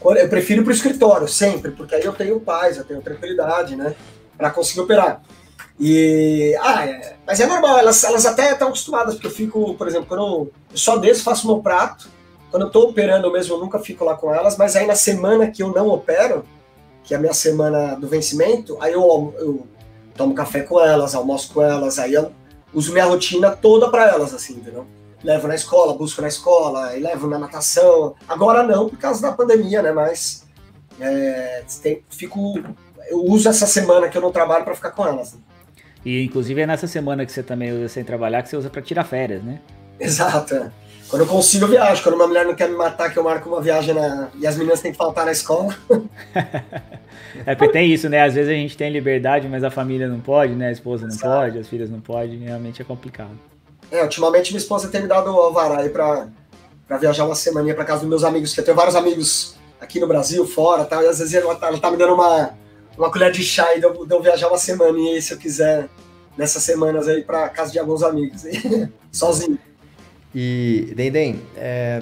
eu prefiro ir pro escritório, sempre, porque aí eu tenho paz, eu tenho tranquilidade, né? Para conseguir operar. E. Ah, é, mas é normal, elas, elas até estão acostumadas, porque eu fico, por exemplo, quando eu, eu só desço, faço meu prato. Quando eu tô operando mesmo, eu nunca fico lá com elas, mas aí na semana que eu não opero, que é a minha semana do vencimento, aí eu, eu tomo café com elas, almoço com elas, aí eu uso minha rotina toda para elas, assim, entendeu? Levo na escola, busco na escola, e levo na natação. Agora não, por causa da pandemia, né? Mas é, tem, fico, eu uso essa semana que eu não trabalho para ficar com elas. Né? E inclusive é nessa semana que você também usa sem trabalhar que você usa para tirar férias, né? Exato. Quando eu consigo, eu viajo. Quando uma mulher não quer me matar, que eu marco uma viagem na... e as meninas têm que faltar na escola. é, porque tem isso, né? Às vezes a gente tem liberdade, mas a família não pode, né? A esposa não Exato. pode, as filhas não podem. Realmente é complicado. É, ultimamente minha esposa tem me dado o alvará aí pra, pra viajar uma semaninha pra casa dos meus amigos, que eu tenho vários amigos aqui no Brasil, fora tal, e às vezes ela tá, ela tá me dando uma, uma colher de chá e de eu, de eu viajar uma semaninha aí, se eu quiser, nessas semanas aí pra casa de alguns amigos, sozinho. E, Dendem, é,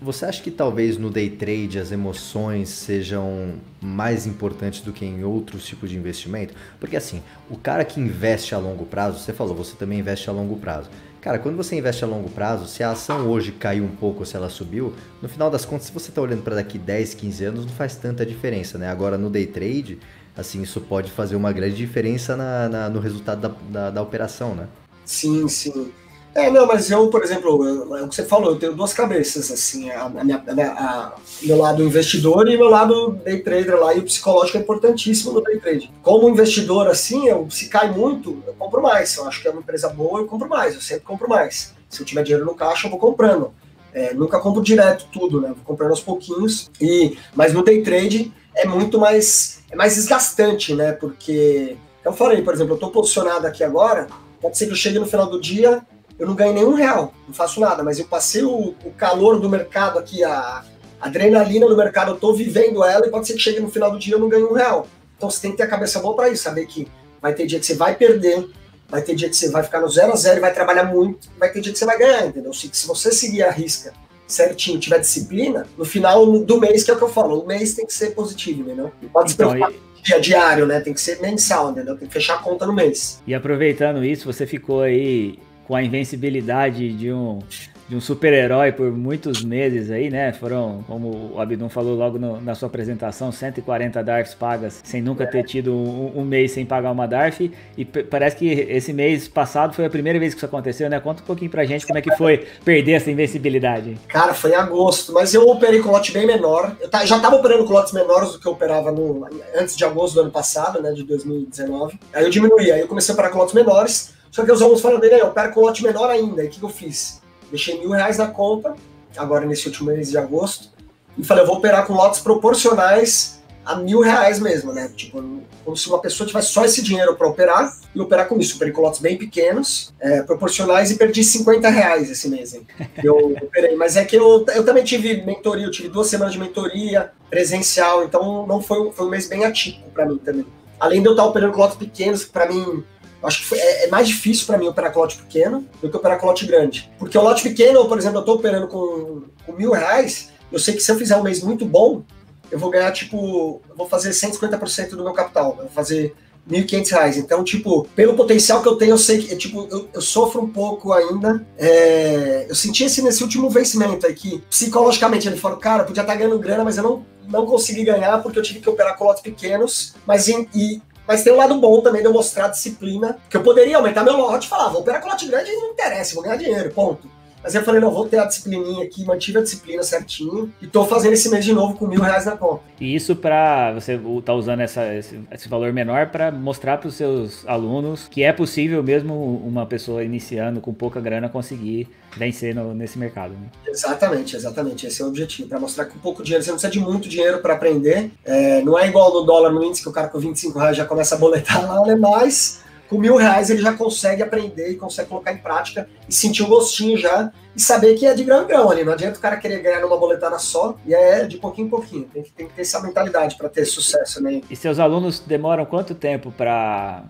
você acha que talvez no day trade as emoções sejam mais importantes do que em outros tipos de investimento? Porque assim, o cara que investe a longo prazo, você falou, você também investe a longo prazo. Cara, quando você investe a longo prazo, se a ação hoje caiu um pouco, se ela subiu, no final das contas, se você está olhando para daqui 10, 15 anos, não faz tanta diferença, né? Agora no day trade, assim, isso pode fazer uma grande diferença na, na no resultado da, da, da operação, né? Sim, sim. É, não, mas eu, por exemplo, é o que você falou, eu tenho duas cabeças, assim, a, a minha, a, meu lado investidor e meu lado day trader lá, e o psicológico é importantíssimo no day trade. Como investidor, assim, eu, se cai muito, eu compro mais. Eu acho que é uma empresa boa, eu compro mais, eu sempre compro mais. Se eu tiver dinheiro no caixa, eu vou comprando. É, nunca compro direto tudo, né? Vou comprando aos pouquinhos. E, mas no day trade é muito mais, é mais desgastante, né? Porque, eu falei, por exemplo, eu estou posicionado aqui agora, pode ser que eu chegue no final do dia eu não ganhei nenhum real, não faço nada, mas eu passei o, o calor do mercado aqui, a, adrenalina do mercado, eu tô vivendo ela e pode ser que chegue no final do dia eu não ganhe um real. Então você tem que ter a cabeça boa para isso, saber que vai ter dia que você vai perder, vai ter dia que você vai ficar no zero a zero e vai trabalhar muito, vai ter dia que você vai ganhar, entendeu? Se, se você seguir a risca certinho, tiver disciplina, no final do mês, que é o que eu falo, o mês tem que ser positivo, entendeu? Não pode então, se preocupar e... dia diário, né? Tem que ser mensal, entendeu? Tem que fechar a conta no mês. E aproveitando isso, você ficou aí com a invencibilidade de um, de um super-herói por muitos meses aí, né? Foram, como o Abdon falou logo no, na sua apresentação, 140 DARFs pagas sem nunca ter tido um, um mês sem pagar uma DARF. E parece que esse mês passado foi a primeira vez que isso aconteceu, né? Conta um pouquinho pra gente como é que foi perder essa invencibilidade. Cara, foi em agosto, mas eu operei com lote bem menor. Eu já tava operando com lotes menores do que eu operava no, antes de agosto do ano passado, né? De 2019. Aí eu diminuí, aí eu comecei a operar com lotes menores. Só que os alunos falam dele, eu perco um lote menor ainda. E o que, que eu fiz? Deixei mil reais na conta, agora nesse último mês de agosto, e falei, eu vou operar com lotes proporcionais a mil reais mesmo, né? Tipo, como se uma pessoa tivesse só esse dinheiro para operar e operar com isso. Operei com lotes bem pequenos, é, proporcionais, e perdi 50 reais esse mês, hein? Eu operei. Mas é que eu, eu também tive mentoria, eu tive duas semanas de mentoria presencial, então não foi, foi um mês bem atípico para mim também. Além de eu estar operando com lotes pequenos, que para mim Acho que foi, é, é, mais difícil para mim operar com lote pequeno do que operar com lote grande. Porque o lote pequeno, por exemplo, eu estou operando com, com mil reais, eu sei que se eu fizer um mês muito bom, eu vou ganhar, tipo, eu vou fazer 150% do meu capital. Eu vou fazer R$ 1.500. Então, tipo, pelo potencial que eu tenho, eu sei que, tipo, eu, eu sofro um pouco ainda. É, eu senti esse nesse último vencimento aqui. Psicologicamente, ele falou, cara, podia estar tá ganhando grana, mas eu não, não consegui ganhar porque eu tive que operar com lotes pequenos. Mas em, e mas tem um lado bom também de eu mostrar disciplina, que eu poderia aumentar meu lote e falar, vou operar com lote grande e não interessa, vou ganhar dinheiro, ponto. Mas eu falei, não, vou ter a disciplininha aqui, mantive a disciplina certinho e tô fazendo esse mês de novo com mil reais na conta. E isso para você tá usando essa, esse, esse valor menor para mostrar para os seus alunos que é possível mesmo uma pessoa iniciando com pouca grana conseguir vencer no, nesse mercado. Né? Exatamente, exatamente. Esse é o objetivo, para mostrar que com pouco dinheiro, você não precisa de muito dinheiro para aprender. É, não é igual no dólar no índice que o cara com 25 reais já começa a boletar lá, né? Mas com mil reais ele já consegue aprender e consegue colocar em prática e sentir o gostinho já e saber que é de grão em grão ali. Não adianta o cara querer ganhar numa boletada só e é de pouquinho em pouquinho. Tem que, tem que ter essa mentalidade para ter sucesso, né? E seus alunos demoram quanto tempo para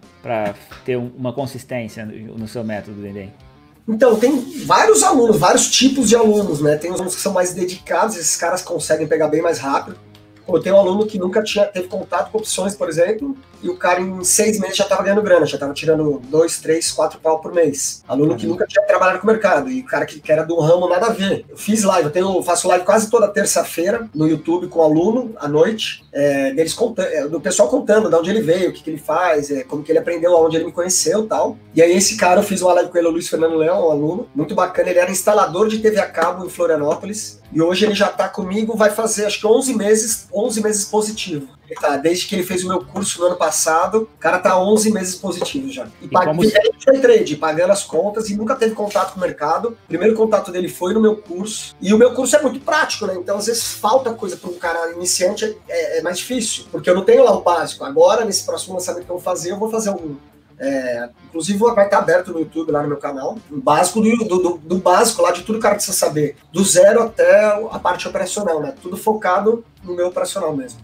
ter uma consistência no seu método, Dendem? Então, tem vários alunos, vários tipos de alunos, né? Tem os alunos que são mais dedicados, esses caras conseguem pegar bem mais rápido. Eu tenho um aluno que nunca tinha, teve contato com opções, por exemplo, e o cara em seis meses já estava ganhando grana, já estava tirando dois, três, quatro pau por mês. Aluno uhum. que nunca tinha trabalhado com o mercado, e o cara que, que era do ramo nada a ver. Eu fiz live, eu tenho, faço live quase toda terça-feira no YouTube com aluno à noite, é, deles contando, é, do pessoal contando de onde ele veio, o que, que ele faz, é, como que ele aprendeu, onde ele me conheceu tal. E aí esse cara, eu fiz uma live com ele, o Luiz Fernando Leão, um aluno, muito bacana, ele era instalador de TV a cabo em Florianópolis, e hoje ele já está comigo, vai fazer acho que 11 meses, 11 meses positivo. Tá, desde que ele fez o meu curso no ano passado, o cara tá 11 meses positivo já. E, e como... foi trade, pagando as contas e nunca teve contato com o mercado. O primeiro contato dele foi no meu curso. E o meu curso é muito prático, né? Então, às vezes, falta coisa para um cara iniciante, é, é, mais difícil. Porque eu não tenho lá o básico. Agora, nesse próximo lançamento que eu vou fazer, eu vou fazer um, É, inclusive vai estar aberto no YouTube lá no meu canal. O básico do, do, do, básico lá de tudo que o cara precisa saber. Do zero até a parte operacional, né? Tudo focado no meu operacional mesmo.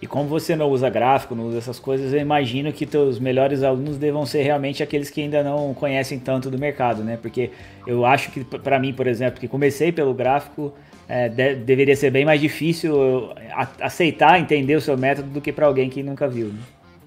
E como você não usa gráfico, não usa essas coisas, eu imagino que teus melhores alunos devam ser realmente aqueles que ainda não conhecem tanto do mercado, né? Porque eu acho que, para mim, por exemplo, que comecei pelo gráfico, é, de, deveria ser bem mais difícil aceitar, entender o seu método do que para alguém que nunca viu. Né?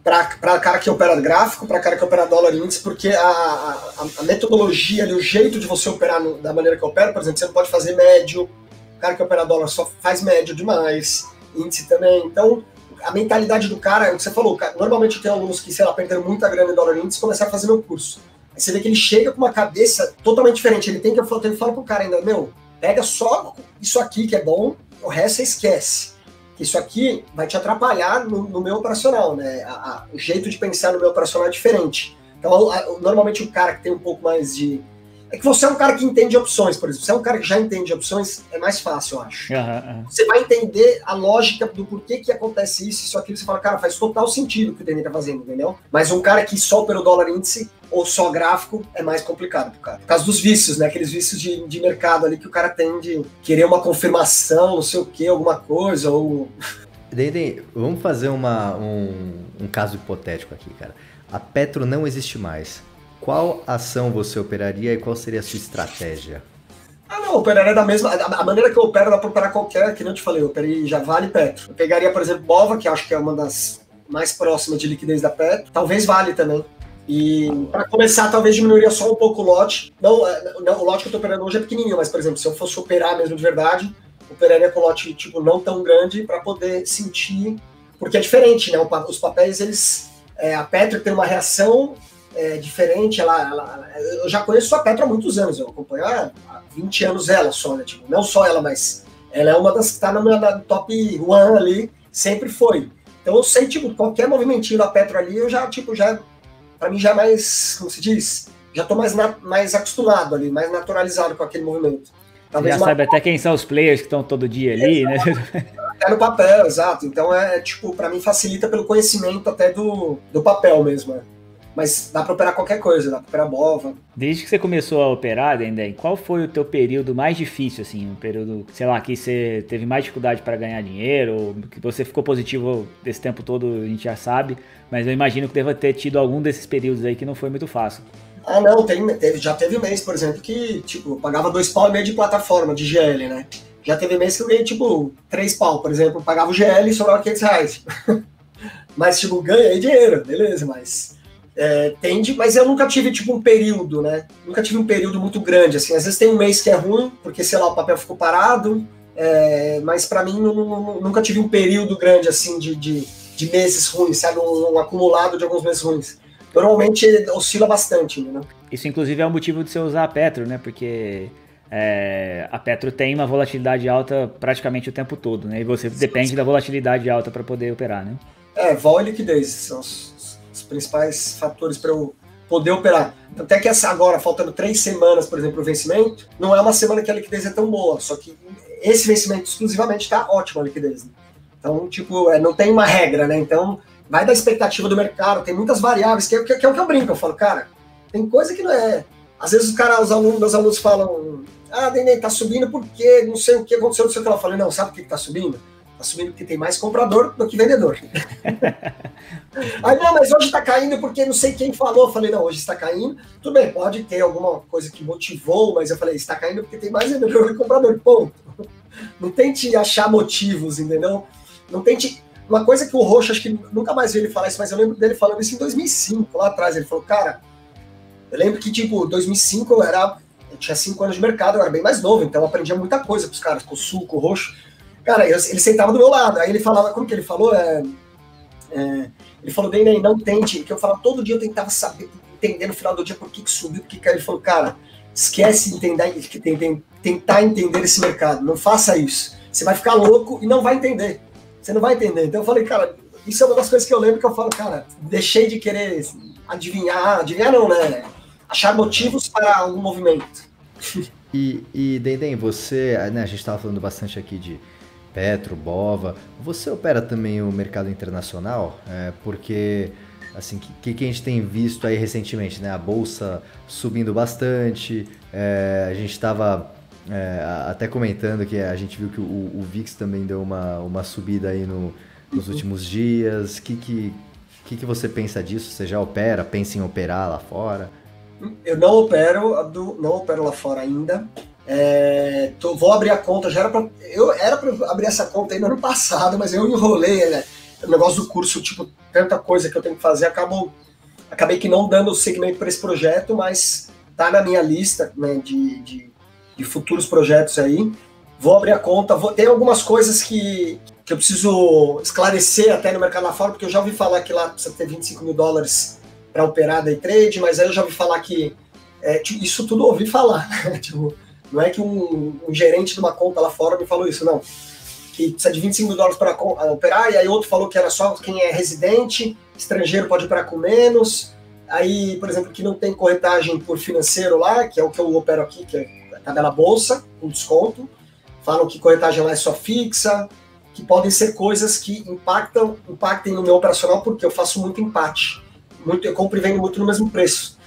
Para cara que opera gráfico, para cara que opera dólar índice, porque a, a, a metodologia, ali, o jeito de você operar no, da maneira que opera, por exemplo, você não pode fazer médio, o cara que opera dólar só faz médio demais, índice também. Então, a mentalidade do cara, é o que você falou, normalmente tem alunos que, sei lá, perderam muita grana em dólar índice e começaram a fazer meu curso. Aí você vê que ele chega com uma cabeça totalmente diferente. Ele tem que, eu falo, eu falo cara ainda, meu, pega só isso aqui que é bom, o resto você esquece. Isso aqui vai te atrapalhar no, no meu operacional, né? A, a, o jeito de pensar no meu operacional é diferente. Então, a, normalmente o cara que tem um pouco mais de é que você é um cara que entende opções, por exemplo. Você é um cara que já entende opções, é mais fácil, eu acho. Uhum. Você vai entender a lógica do porquê que acontece isso, isso, aquilo. Você fala, cara, faz total sentido o que o Deni tá fazendo, entendeu? Mas um cara que só opera o dólar índice ou só gráfico é mais complicado pro cara. Por causa dos vícios, né? Aqueles vícios de, de mercado ali que o cara tem de querer uma confirmação, não sei o que, alguma coisa, ou. Deni, vamos fazer uma, um, um caso hipotético aqui, cara. A Petro não existe mais qual ação você operaria e qual seria a sua estratégia? Ah, não, operaria da mesma. A maneira que eu opero dá para operar qualquer, que não te falei, eu operei Vale e Petro. Eu pegaria, por exemplo, Bova, que acho que é uma das mais próximas de liquidez da Petro. Talvez Vale também. E para começar, talvez diminuiria só um pouco o lote. Não, é, não, o lote que eu estou operando hoje é pequenininho, mas, por exemplo, se eu fosse operar mesmo de verdade, operaria com lote tipo não tão grande para poder sentir, porque é diferente, né? Os papéis eles, é, a Petro tem uma reação é, diferente. Ela, ela, eu já conheço a Petra há muitos anos, eu acompanho há 20 anos ela só, né? Tipo, não só ela, mas ela é uma das que está na minha top one ali, sempre foi. Então eu sei, tipo, qualquer movimentinho da Petro ali, eu já, tipo, já, para mim já é mais, como se diz, já tô mais, mais acostumado ali, mais naturalizado com aquele movimento. Talvez já uma... sabe até quem são os players que estão todo dia ali, né? Até no papel, exato. Então é, tipo, para mim facilita pelo conhecimento até do, do papel mesmo, né? Mas dá para operar qualquer coisa, dá para operar bova. Desde que você começou a operar, Dendem, qual foi o teu período mais difícil, assim? Um período, sei lá, que você teve mais dificuldade para ganhar dinheiro, ou que você ficou positivo desse tempo todo, a gente já sabe, mas eu imagino que deva ter tido algum desses períodos aí que não foi muito fácil. Ah, não, tem, teve, já teve mês, por exemplo, que, tipo, eu pagava dois pau e meio de plataforma, de GL, né? Já teve mês que eu ganhei, tipo, três pau, por exemplo, pagava o GL e sobrava 500 reais. mas, tipo, ganhei dinheiro, beleza, mas é, tende, mas eu nunca tive tipo um período, né? Nunca tive um período muito grande, assim. Às vezes tem um mês que é ruim, porque, sei lá, o papel ficou parado, é, mas para mim nunca tive um período grande, assim, de, de, de meses ruins, sabe? Um, um, acumulado de alguns meses ruins. Normalmente oscila bastante, né? Isso, inclusive, é o motivo de você usar a Petro, né? Porque é, a Petro tem uma volatilidade alta praticamente o tempo todo, né? E você depende da volatilidade alta para poder operar, né? É, vol e liquidez são os principais fatores para eu poder operar. Até que essa agora, faltando três semanas, por exemplo, o vencimento, não é uma semana que a liquidez é tão boa, só que esse vencimento exclusivamente está ótimo a liquidez. Né? Então, tipo, é, não tem uma regra, né? Então, vai da expectativa do mercado, tem muitas variáveis, que é, que, que é o que eu brinco. Eu falo, cara, tem coisa que não é. Às vezes os caras, os alunos, meus alunos falam, ah, Nenê, tá subindo porque não sei o que aconteceu, não sei o que. Eu falei, não, sabe por que, que tá subindo? Assumindo que tem mais comprador do que vendedor. Aí, não, mas hoje está caindo porque não sei quem falou. Eu falei, não, hoje está caindo. Tudo bem, pode ter alguma coisa que motivou, mas eu falei, está caindo porque tem mais vendedor do que comprador. Ponto. Não tente achar motivos, entendeu? Não tente. Uma coisa que o Roxo, acho que nunca mais vi ele falar isso, mas eu lembro dele falando isso em 2005, lá atrás. Ele falou, cara, eu lembro que, tipo, 2005 eu era. Eu tinha 5 anos de mercado, eu era bem mais novo, então eu aprendia muita coisa com os caras, com o Sul, com o Roxo. Cara, eu, ele sentava do meu lado, aí ele falava, como que ele falou? É, é, ele falou, Dei, não tente, que eu falava, todo dia eu tentava saber, entender no final do dia por que, que subiu, por que caiu. Ele falou, cara, esquece de entender, tentar entender esse mercado, não faça isso. Você vai ficar louco e não vai entender. Você não vai entender. Então eu falei, cara, isso é uma das coisas que eu lembro que eu falo, cara, deixei de querer adivinhar, adivinhar não, né? Achar motivos para algum movimento. E, e Dendem, você, né, a gente estava falando bastante aqui de Petro, Bova. Você opera também o mercado internacional? É, porque Assim, o que, que a gente tem visto aí recentemente, né? A bolsa subindo bastante, é, a gente estava é, até comentando que a gente viu que o, o, VIX também deu uma, uma subida aí no, nos últimos dias. O que, que, que, que você pensa disso? Você já opera? Pensa em operar lá fora? Eu não opero, não opero lá fora ainda. É, tô, vou abrir a conta, já era pra, eu era para abrir essa conta aí no ano passado, mas eu enrolei, né? O negócio do curso, tipo, tanta coisa que eu tenho que fazer, acabo, acabei que não dando segmento para esse projeto, mas tá na minha lista né, de, de, de, futuros projetos aí. Vou abrir a conta, vou, tem algumas coisas que, que eu preciso esclarecer até no mercado lá fora, porque eu já ouvi falar que lá precisa ter 25 mil dólares para operar day trade, mas aí eu já ouvi falar que é, tipo, isso tudo ouvi falar, né? tipo, não é que um, um, gerente de uma conta lá fora me falou isso, não. Que precisa de 25 mil dólares para operar, e aí outro falou que era só quem é residente, estrangeiro pode operar com menos. Aí, por exemplo, que não tem corretagem por financeiro lá, que é o que eu opero aqui, que é a tabela bolsa, com desconto. Falam que corretagem lá é só fixa, que podem ser coisas que impactam, impactem no meu operacional, porque eu faço muito empate. Muito, eu compro e vendo muito no mesmo preço.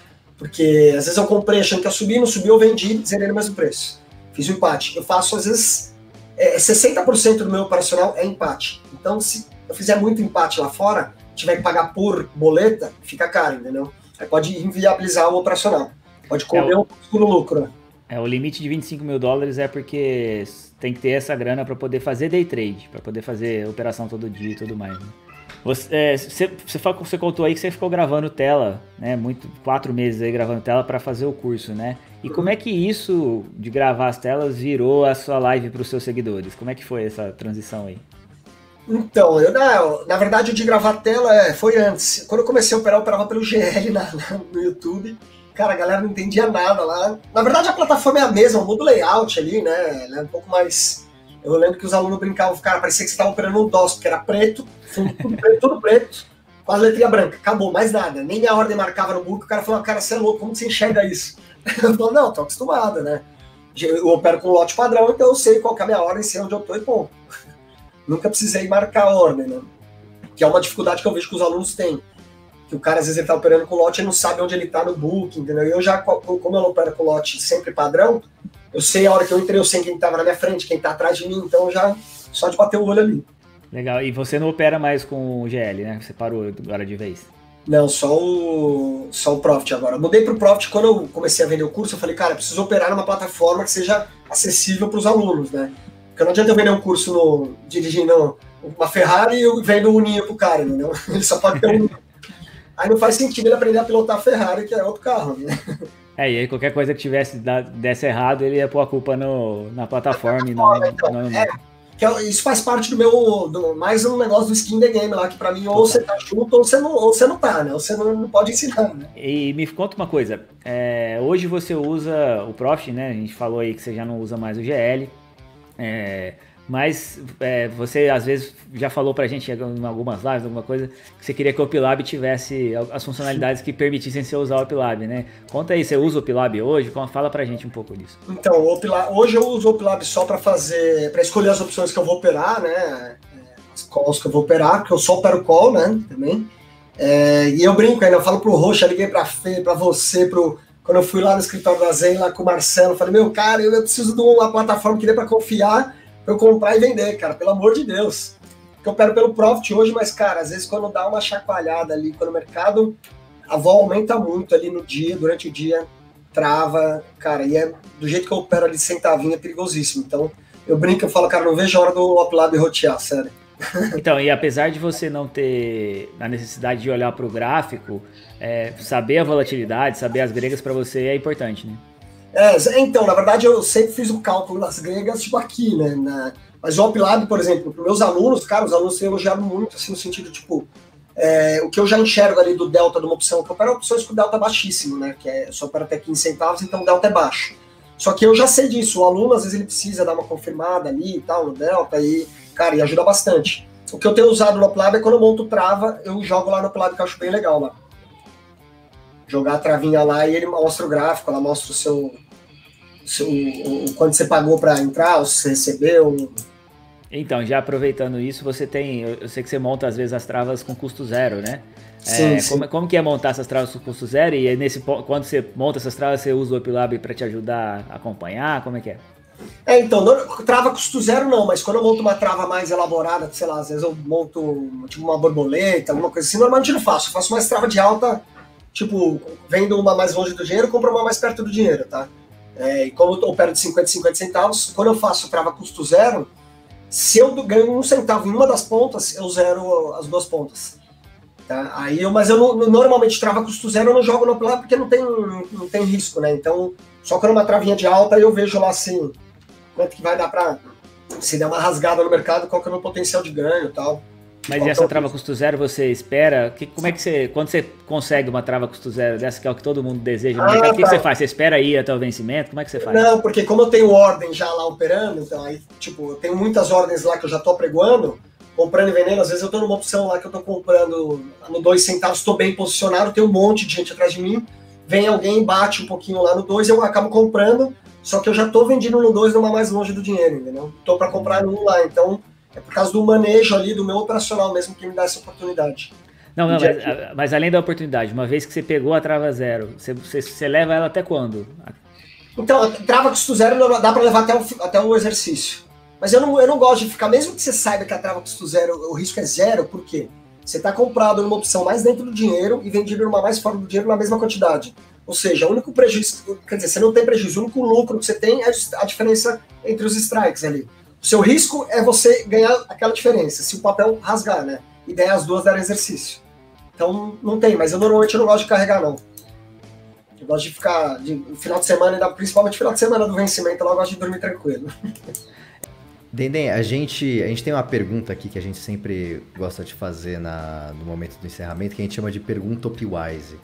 Porque às vezes eu comprei achando que ia subir, não subiu, eu vendi, zerei no mesmo preço. Fiz o um empate. Eu faço, às vezes, é, 60% do meu operacional é empate. Então, se eu fizer muito empate lá fora, tiver que pagar por boleta, fica caro, entendeu? Aí pode inviabilizar o operacional. Pode comer é o, um lucro. Né? É, o limite de 25 mil dólares é porque tem que ter essa grana para poder fazer day trade, para poder fazer operação todo dia e tudo mais. Né? Você, é, você, você, você contou aí que você ficou gravando tela, né? Muito, quatro meses aí gravando tela para fazer o curso, né? E como é que isso de gravar as telas virou a sua live para os seus seguidores? Como é que foi essa transição aí? Então, eu na, na verdade o de gravar tela é, foi antes. Quando eu comecei a operar, eu operava pelo GL na, na, no YouTube. Cara, a galera não entendia nada lá. Na verdade a plataforma é a mesma, muda o layout ali, né? Ela é um pouco mais eu lembro que os alunos brincavam, cara, parecia que você estava operando um DOS, porque era preto, tudo preto, tudo preto, com a letrinha branca. Acabou, mais nada. Nem minha ordem marcava no book, o cara falou, cara, você é louco, como você enxerga isso? Eu falei, não, tô acostumado, né? Eu opero com lote padrão, então eu sei qual é a minha ordem, sei onde eu tô e ponto. Nunca precisei marcar a ordem, né? Que é uma dificuldade que eu vejo que os alunos têm. Que o cara, às vezes, ele tá operando com lote e não sabe onde ele tá no book, entendeu? Eu já, como eu opero com lote sempre padrão, eu sei a hora que eu entrei, eu sei quem estava na minha frente, quem está atrás de mim, então já só de bater o olho ali. Legal. E você não opera mais com o GL, né? Você parou agora de vez. Não, só o, só o Profit agora. mudei para o Profit quando eu comecei a vender o curso. Eu falei, cara, eu preciso operar numa plataforma que seja acessível para os alunos, né? Porque não adianta eu vender um curso no, dirigindo uma Ferrari e eu vendo um Ninho pro cara, entendeu? Ele só pode ter um. Aí não faz sentido ele aprender a pilotar a Ferrari, que é outro carro, né? É, e aí qualquer coisa que tivesse desse errado, ele ia pôr a culpa no, na plataforma e não, então, no... É, é, isso faz parte do meu. Do, mais um negócio do skin the game lá, que pra mim, ou você tá junto ou você não, ou você não tá, né? Ou você não, não pode ensinar, né? E me conta uma coisa. É, hoje você usa o Profit, né? A gente falou aí que você já não usa mais o GL. É, mas é, você às vezes já falou pra gente em algumas lives, alguma coisa, que você queria que o Opilab tivesse as funcionalidades que permitissem você usar o Opilab, né? Conta aí, você usa o Opilab hoje? Fala pra gente um pouco disso. Então, Opilab, hoje eu uso o Opilab só para fazer, para escolher as opções que eu vou operar, né? As calls que eu vou operar, que eu só opero call, né? Também. É, e eu brinco ainda, eu falo pro Roxa, liguei pra Fê, pra você, pro. Quando eu fui lá no escritório da Zen, lá com o Marcelo, falei, meu, cara, eu preciso de uma plataforma que dê pra confiar eu comprar e vender, cara, pelo amor de Deus. Porque eu opero pelo Profit hoje, mas, cara, às vezes quando dá uma chacoalhada ali, quando o mercado, a vol aumenta muito ali no dia, durante o dia, trava, cara, e é do jeito que eu opero ali centavinho, é perigosíssimo. Então, eu brinco, eu falo, cara, não vejo a hora do Uplab rotear, sério. Então, e apesar de você não ter a necessidade de olhar para o gráfico, é, saber a volatilidade, saber as gregas para você é importante, né? É, então, na verdade, eu sempre fiz o cálculo das gregas, tipo aqui, né? Na, mas o OpLab, por exemplo, para meus alunos, cara, os alunos têm elogiado muito, assim, no sentido, tipo, é, o que eu já enxergo ali do delta de uma opção, que eu opero opções com delta baixíssimo, né? Que é só para até 15 centavos, então o delta é baixo. Só que eu já sei disso, o aluno, às vezes, ele precisa dar uma confirmada ali e tal, no delta, e, cara, e ajuda bastante. O que eu tenho usado no OpLab é quando eu monto trava, eu jogo lá no OpLab, que eu acho bem legal lá jogar a travinha lá e ele mostra o gráfico, ela mostra o seu, o, o, quanto você pagou para entrar, ou se você recebeu. Então, já aproveitando isso, você tem, eu sei que você monta às vezes as travas com custo zero, né? Sim, é, sim. Como, como, que é montar essas travas com custo zero? E nesse, quando você monta essas travas, você usa o UpLab para te ajudar a acompanhar? Como é que é? É, então, não, trava custo zero não, mas quando eu monto uma trava mais elaborada, sei lá, às vezes eu monto tipo uma borboleta, alguma coisa assim, normalmente não faço. Eu faço mais trava de alta, tipo, vendo uma mais longe do dinheiro, compro uma mais perto do dinheiro, tá? É, e como eu opero de 50 50 centavos, quando eu faço trava custo zero, se eu ganho um centavo em uma das pontas, eu zero as duas pontas. Tá? Aí eu, mas eu não, normalmente trava custo zero, eu não jogo no plano porque não tem, não tem risco, né? Então, só quando é uma travinha de alta, eu vejo lá assim, quanto que vai dar para se der uma rasgada no mercado, qual que é o meu potencial de ganho e tal. Mas essa trava custo zero você espera? Que, como é que você. Quando você consegue uma trava custo zero dessa, que é o que todo mundo deseja ah, mercado, o que, que, você faz? Você espera ir até o vencimento? Como é que você faz? Não, porque como eu tenho ordem já lá operando, então aí, tipo, eu tenho muitas ordens lá que eu já tô apregoando, comprando e vendendo, às vezes eu tô numa opção lá que eu tô comprando no 2 centavos, estou bem posicionado, tem um monte de gente atrás de mim, vem alguém, bate um pouquinho lá no 2, eu acabo comprando, só que eu já tô vendendo no 2 numa mais longe do dinheiro, entendeu? Tô para comprar no 1 lá, então é por causa do manejo ali, do meu operacional mesmo, que me dá essa oportunidade. Não, não, mas, mas, além da oportunidade, uma vez que você pegou a trava zero, você, você, você leva ela até quando? Então, a trava custo zero dá para levar até o, até o exercício. Mas eu não, eu não gosto de ficar, mesmo que você saiba que a trava custo zero, o risco é zero, por quê? Você está comprado numa opção mais dentro do dinheiro e vendido numa mais fora do dinheiro na mesma quantidade. Ou seja, o único prejuízo, quer dizer, você não tem prejuízo, o único lucro que você tem é a diferença entre os strikes ali. O seu risco é você ganhar aquela diferença, se o papel rasgar, né? E daí as duas darem exercício. Então não tem, mas eu normalmente não gosto de carregar, não. Eu gosto de ficar de, no final de semana, ainda, principalmente final de semana do vencimento, lá eu gosto de dormir tranquilo. Dendem, a gente, a gente tem uma pergunta aqui que a gente sempre gosta de fazer na, no momento do encerramento, que a gente chama de pergunta Opwise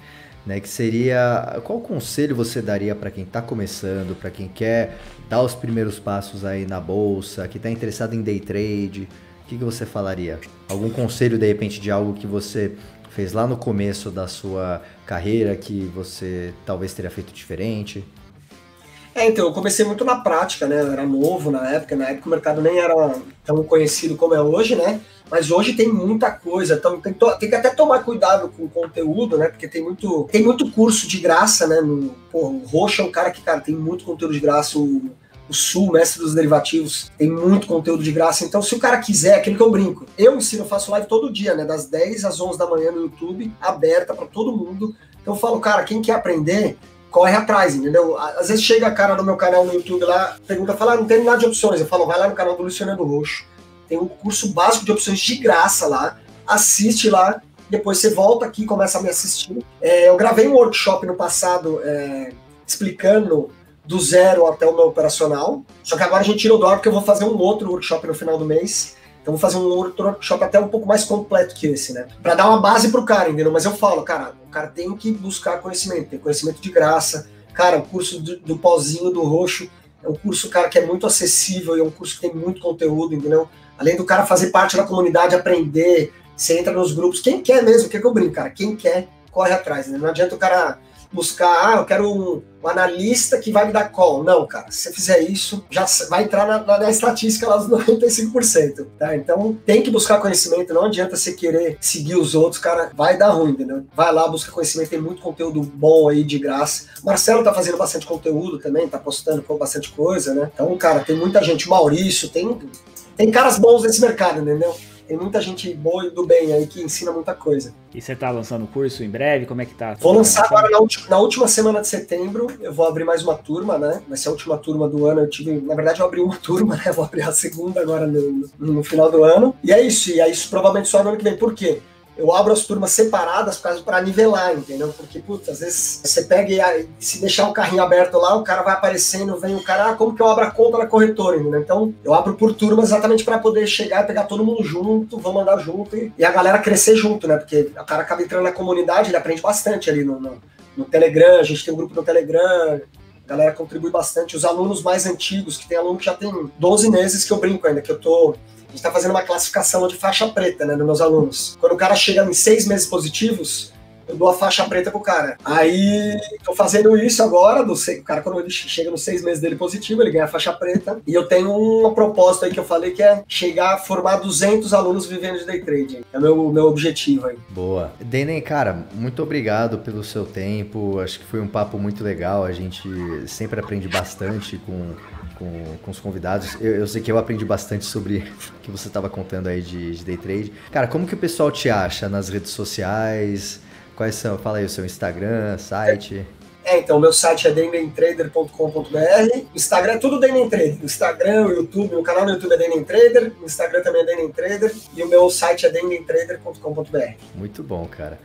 né? Que seria qual conselho você daria para quem está começando, para quem quer dar os primeiros passos aí na bolsa, que está interessado em day trade? O que, que você falaria? Algum conselho de repente de algo que você fez lá no começo da sua carreira que você talvez teria feito diferente? É, então, eu comecei muito na prática, né? Eu era novo na época, na época o mercado nem era tão conhecido como é hoje, né? Mas hoje tem muita coisa, então tem, tem, que até tomar cuidado com o conteúdo, né? Porque tem muito, tem muito curso de graça, né? No, pô, o Roxo é um cara que, cara, tem muito conteúdo de graça. O, o Sul, mestre dos derivativos, tem muito conteúdo de graça. Então, se o cara quiser, aquele que eu brinco. Eu ensino, faço live todo dia, né? Das 10 às 11 da manhã no YouTube, aberta para todo mundo. Então, eu falo, cara, quem quer aprender, corre atrás, entendeu? Às vezes chega a cara no meu canal no YouTube lá, pergunta, fala, ah, não tem nada de opções. Eu falo, vai lá no canal do Luciano Roxo tem um curso básico de opções de graça lá. Assiste lá, depois você volta aqui e começa a me assistir. É, eu gravei um workshop no passado é, explicando do zero até o meu operacional. Só que agora a gente tirou do ar porque eu vou fazer um outro workshop no final do mês. Então vou fazer um outro workshop até um pouco mais completo que esse, né? Para dar uma base pro cara, entendeu? Mas eu falo, cara, o cara tem que buscar conhecimento, tem conhecimento de graça. Cara, o curso do, do pozinho do roxo é um curso, cara, que é muito acessível e é um curso que tem muito conteúdo, entendeu? Além do cara fazer parte da comunidade, aprender, você entra nos grupos. Quem quer mesmo, o que, é que eu brinco, cara? Quem quer, corre atrás. Né? Não adianta o cara buscar, ah, eu quero um, um, analista que vai me dar call. Não, cara, se você fizer isso, já vai entrar na, na, na estatística lá dos 95%, tá? Então tem que buscar conhecimento, não adianta você querer seguir os outros, cara, vai dar ruim, entendeu? Vai lá, busca conhecimento, tem muito conteúdo bom aí de graça. Marcelo tá fazendo bastante conteúdo também, tá postando bastante coisa, né? Então, cara, tem muita gente, Maurício, tem tem caras bons nesse mercado, entendeu? Tem muita gente boa e do bem aí que ensina muita coisa. E você tá lançando curso em breve? Como é que tá? Vou lançar agora na, na, última semana de setembro. Eu vou abrir mais uma turma, né? Vai ser a última turma do ano. Eu tive, na verdade, eu abri uma turma, né? Vou abrir a segunda agora no, no final do ano. E é isso. E é isso provavelmente só no ano que vem. Por quê? Eu abro as turmas separadas para nivelar, entendeu? Porque, putz, às vezes você pega e se deixar o carrinho aberto lá, o cara vai aparecendo, vem o cara, ah, como que eu abro a conta na corretora, entendeu? Então, eu abro por turmas exatamente para poder chegar e pegar todo mundo junto, vou mandar junto e, e, a galera crescer junto, né? Porque o cara acaba entrando na comunidade, ele aprende bastante ali no, no, no Telegram, a gente tem um grupo no Telegram, a galera contribui bastante. Os alunos mais antigos, que tem aluno que já tem 12 meses que eu brinco ainda, que eu tô a gente está fazendo uma classificação de faixa preta, né, nos meus alunos. Quando o cara chega em seis meses positivos, eu dou a faixa preta pro cara. Aí, tô fazendo isso agora, do, o cara quando ele chega nos seis meses dele positivo, ele ganha a faixa preta. E eu tenho uma proposta aí que eu falei que é chegar a formar 200 alunos vivendo de day trading. É o meu, meu objetivo aí. Boa. Denen, cara, muito obrigado pelo seu tempo. Acho que foi um papo muito legal. A gente sempre aprende bastante com com, com os convidados. Eu, eu, sei que eu aprendi bastante sobre o que você estava contando aí de, de, day trade. Cara, como que o pessoal te acha nas redes sociais? Quais são? Fala aí o seu Instagram, site. É, então, meu site é denentrader.com.br. Instagram é tudo Denen Trader. Instagram, o YouTube, o canal no YouTube é Denen Trader, Instagram também é Denen Trader e o meu site é denentrader.com.br. Muito bom, cara.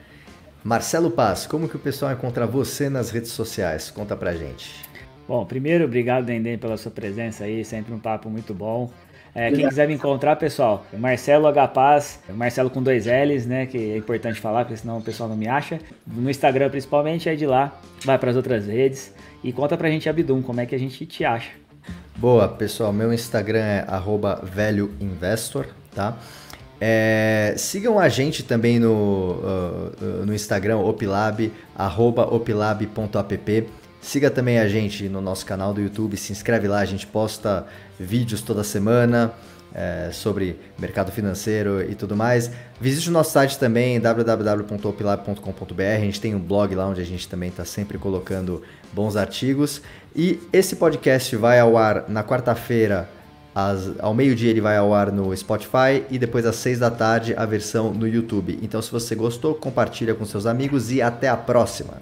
Marcelo Paz, como que o pessoal encontra você nas redes sociais? Conta pra gente. Bom, primeiro, obrigado, Dendem, pela sua presença aí, sempre um papo muito bom. É, quem quiser me encontrar, pessoal, Marcelo H Paz, Marcelo com dois L's, né? Que é importante falar, porque senão o pessoal não me acha. No Instagram, principalmente, aí de lá, vai para as outras redes. E conta pra gente, Abdum, como é que a gente te acha. Boa, pessoal, meu Instagram é velhoinvestor, tá? É, sigam a gente também no, uh, no Instagram, opilab, opilab.app. Siga também a gente no nosso canal do YouTube, se inscreve lá, a gente posta vídeos toda semana é, sobre mercado financeiro e tudo mais. Visite o nosso site também, www.opilab.com.br. A gente tem um blog lá onde a gente também está sempre colocando bons artigos. E esse podcast vai ao ar na quarta-feira, ao meio-dia ele vai ao ar no Spotify e depois às seis da tarde a versão no YouTube. Então, se você gostou, compartilha com seus amigos e até a próxima.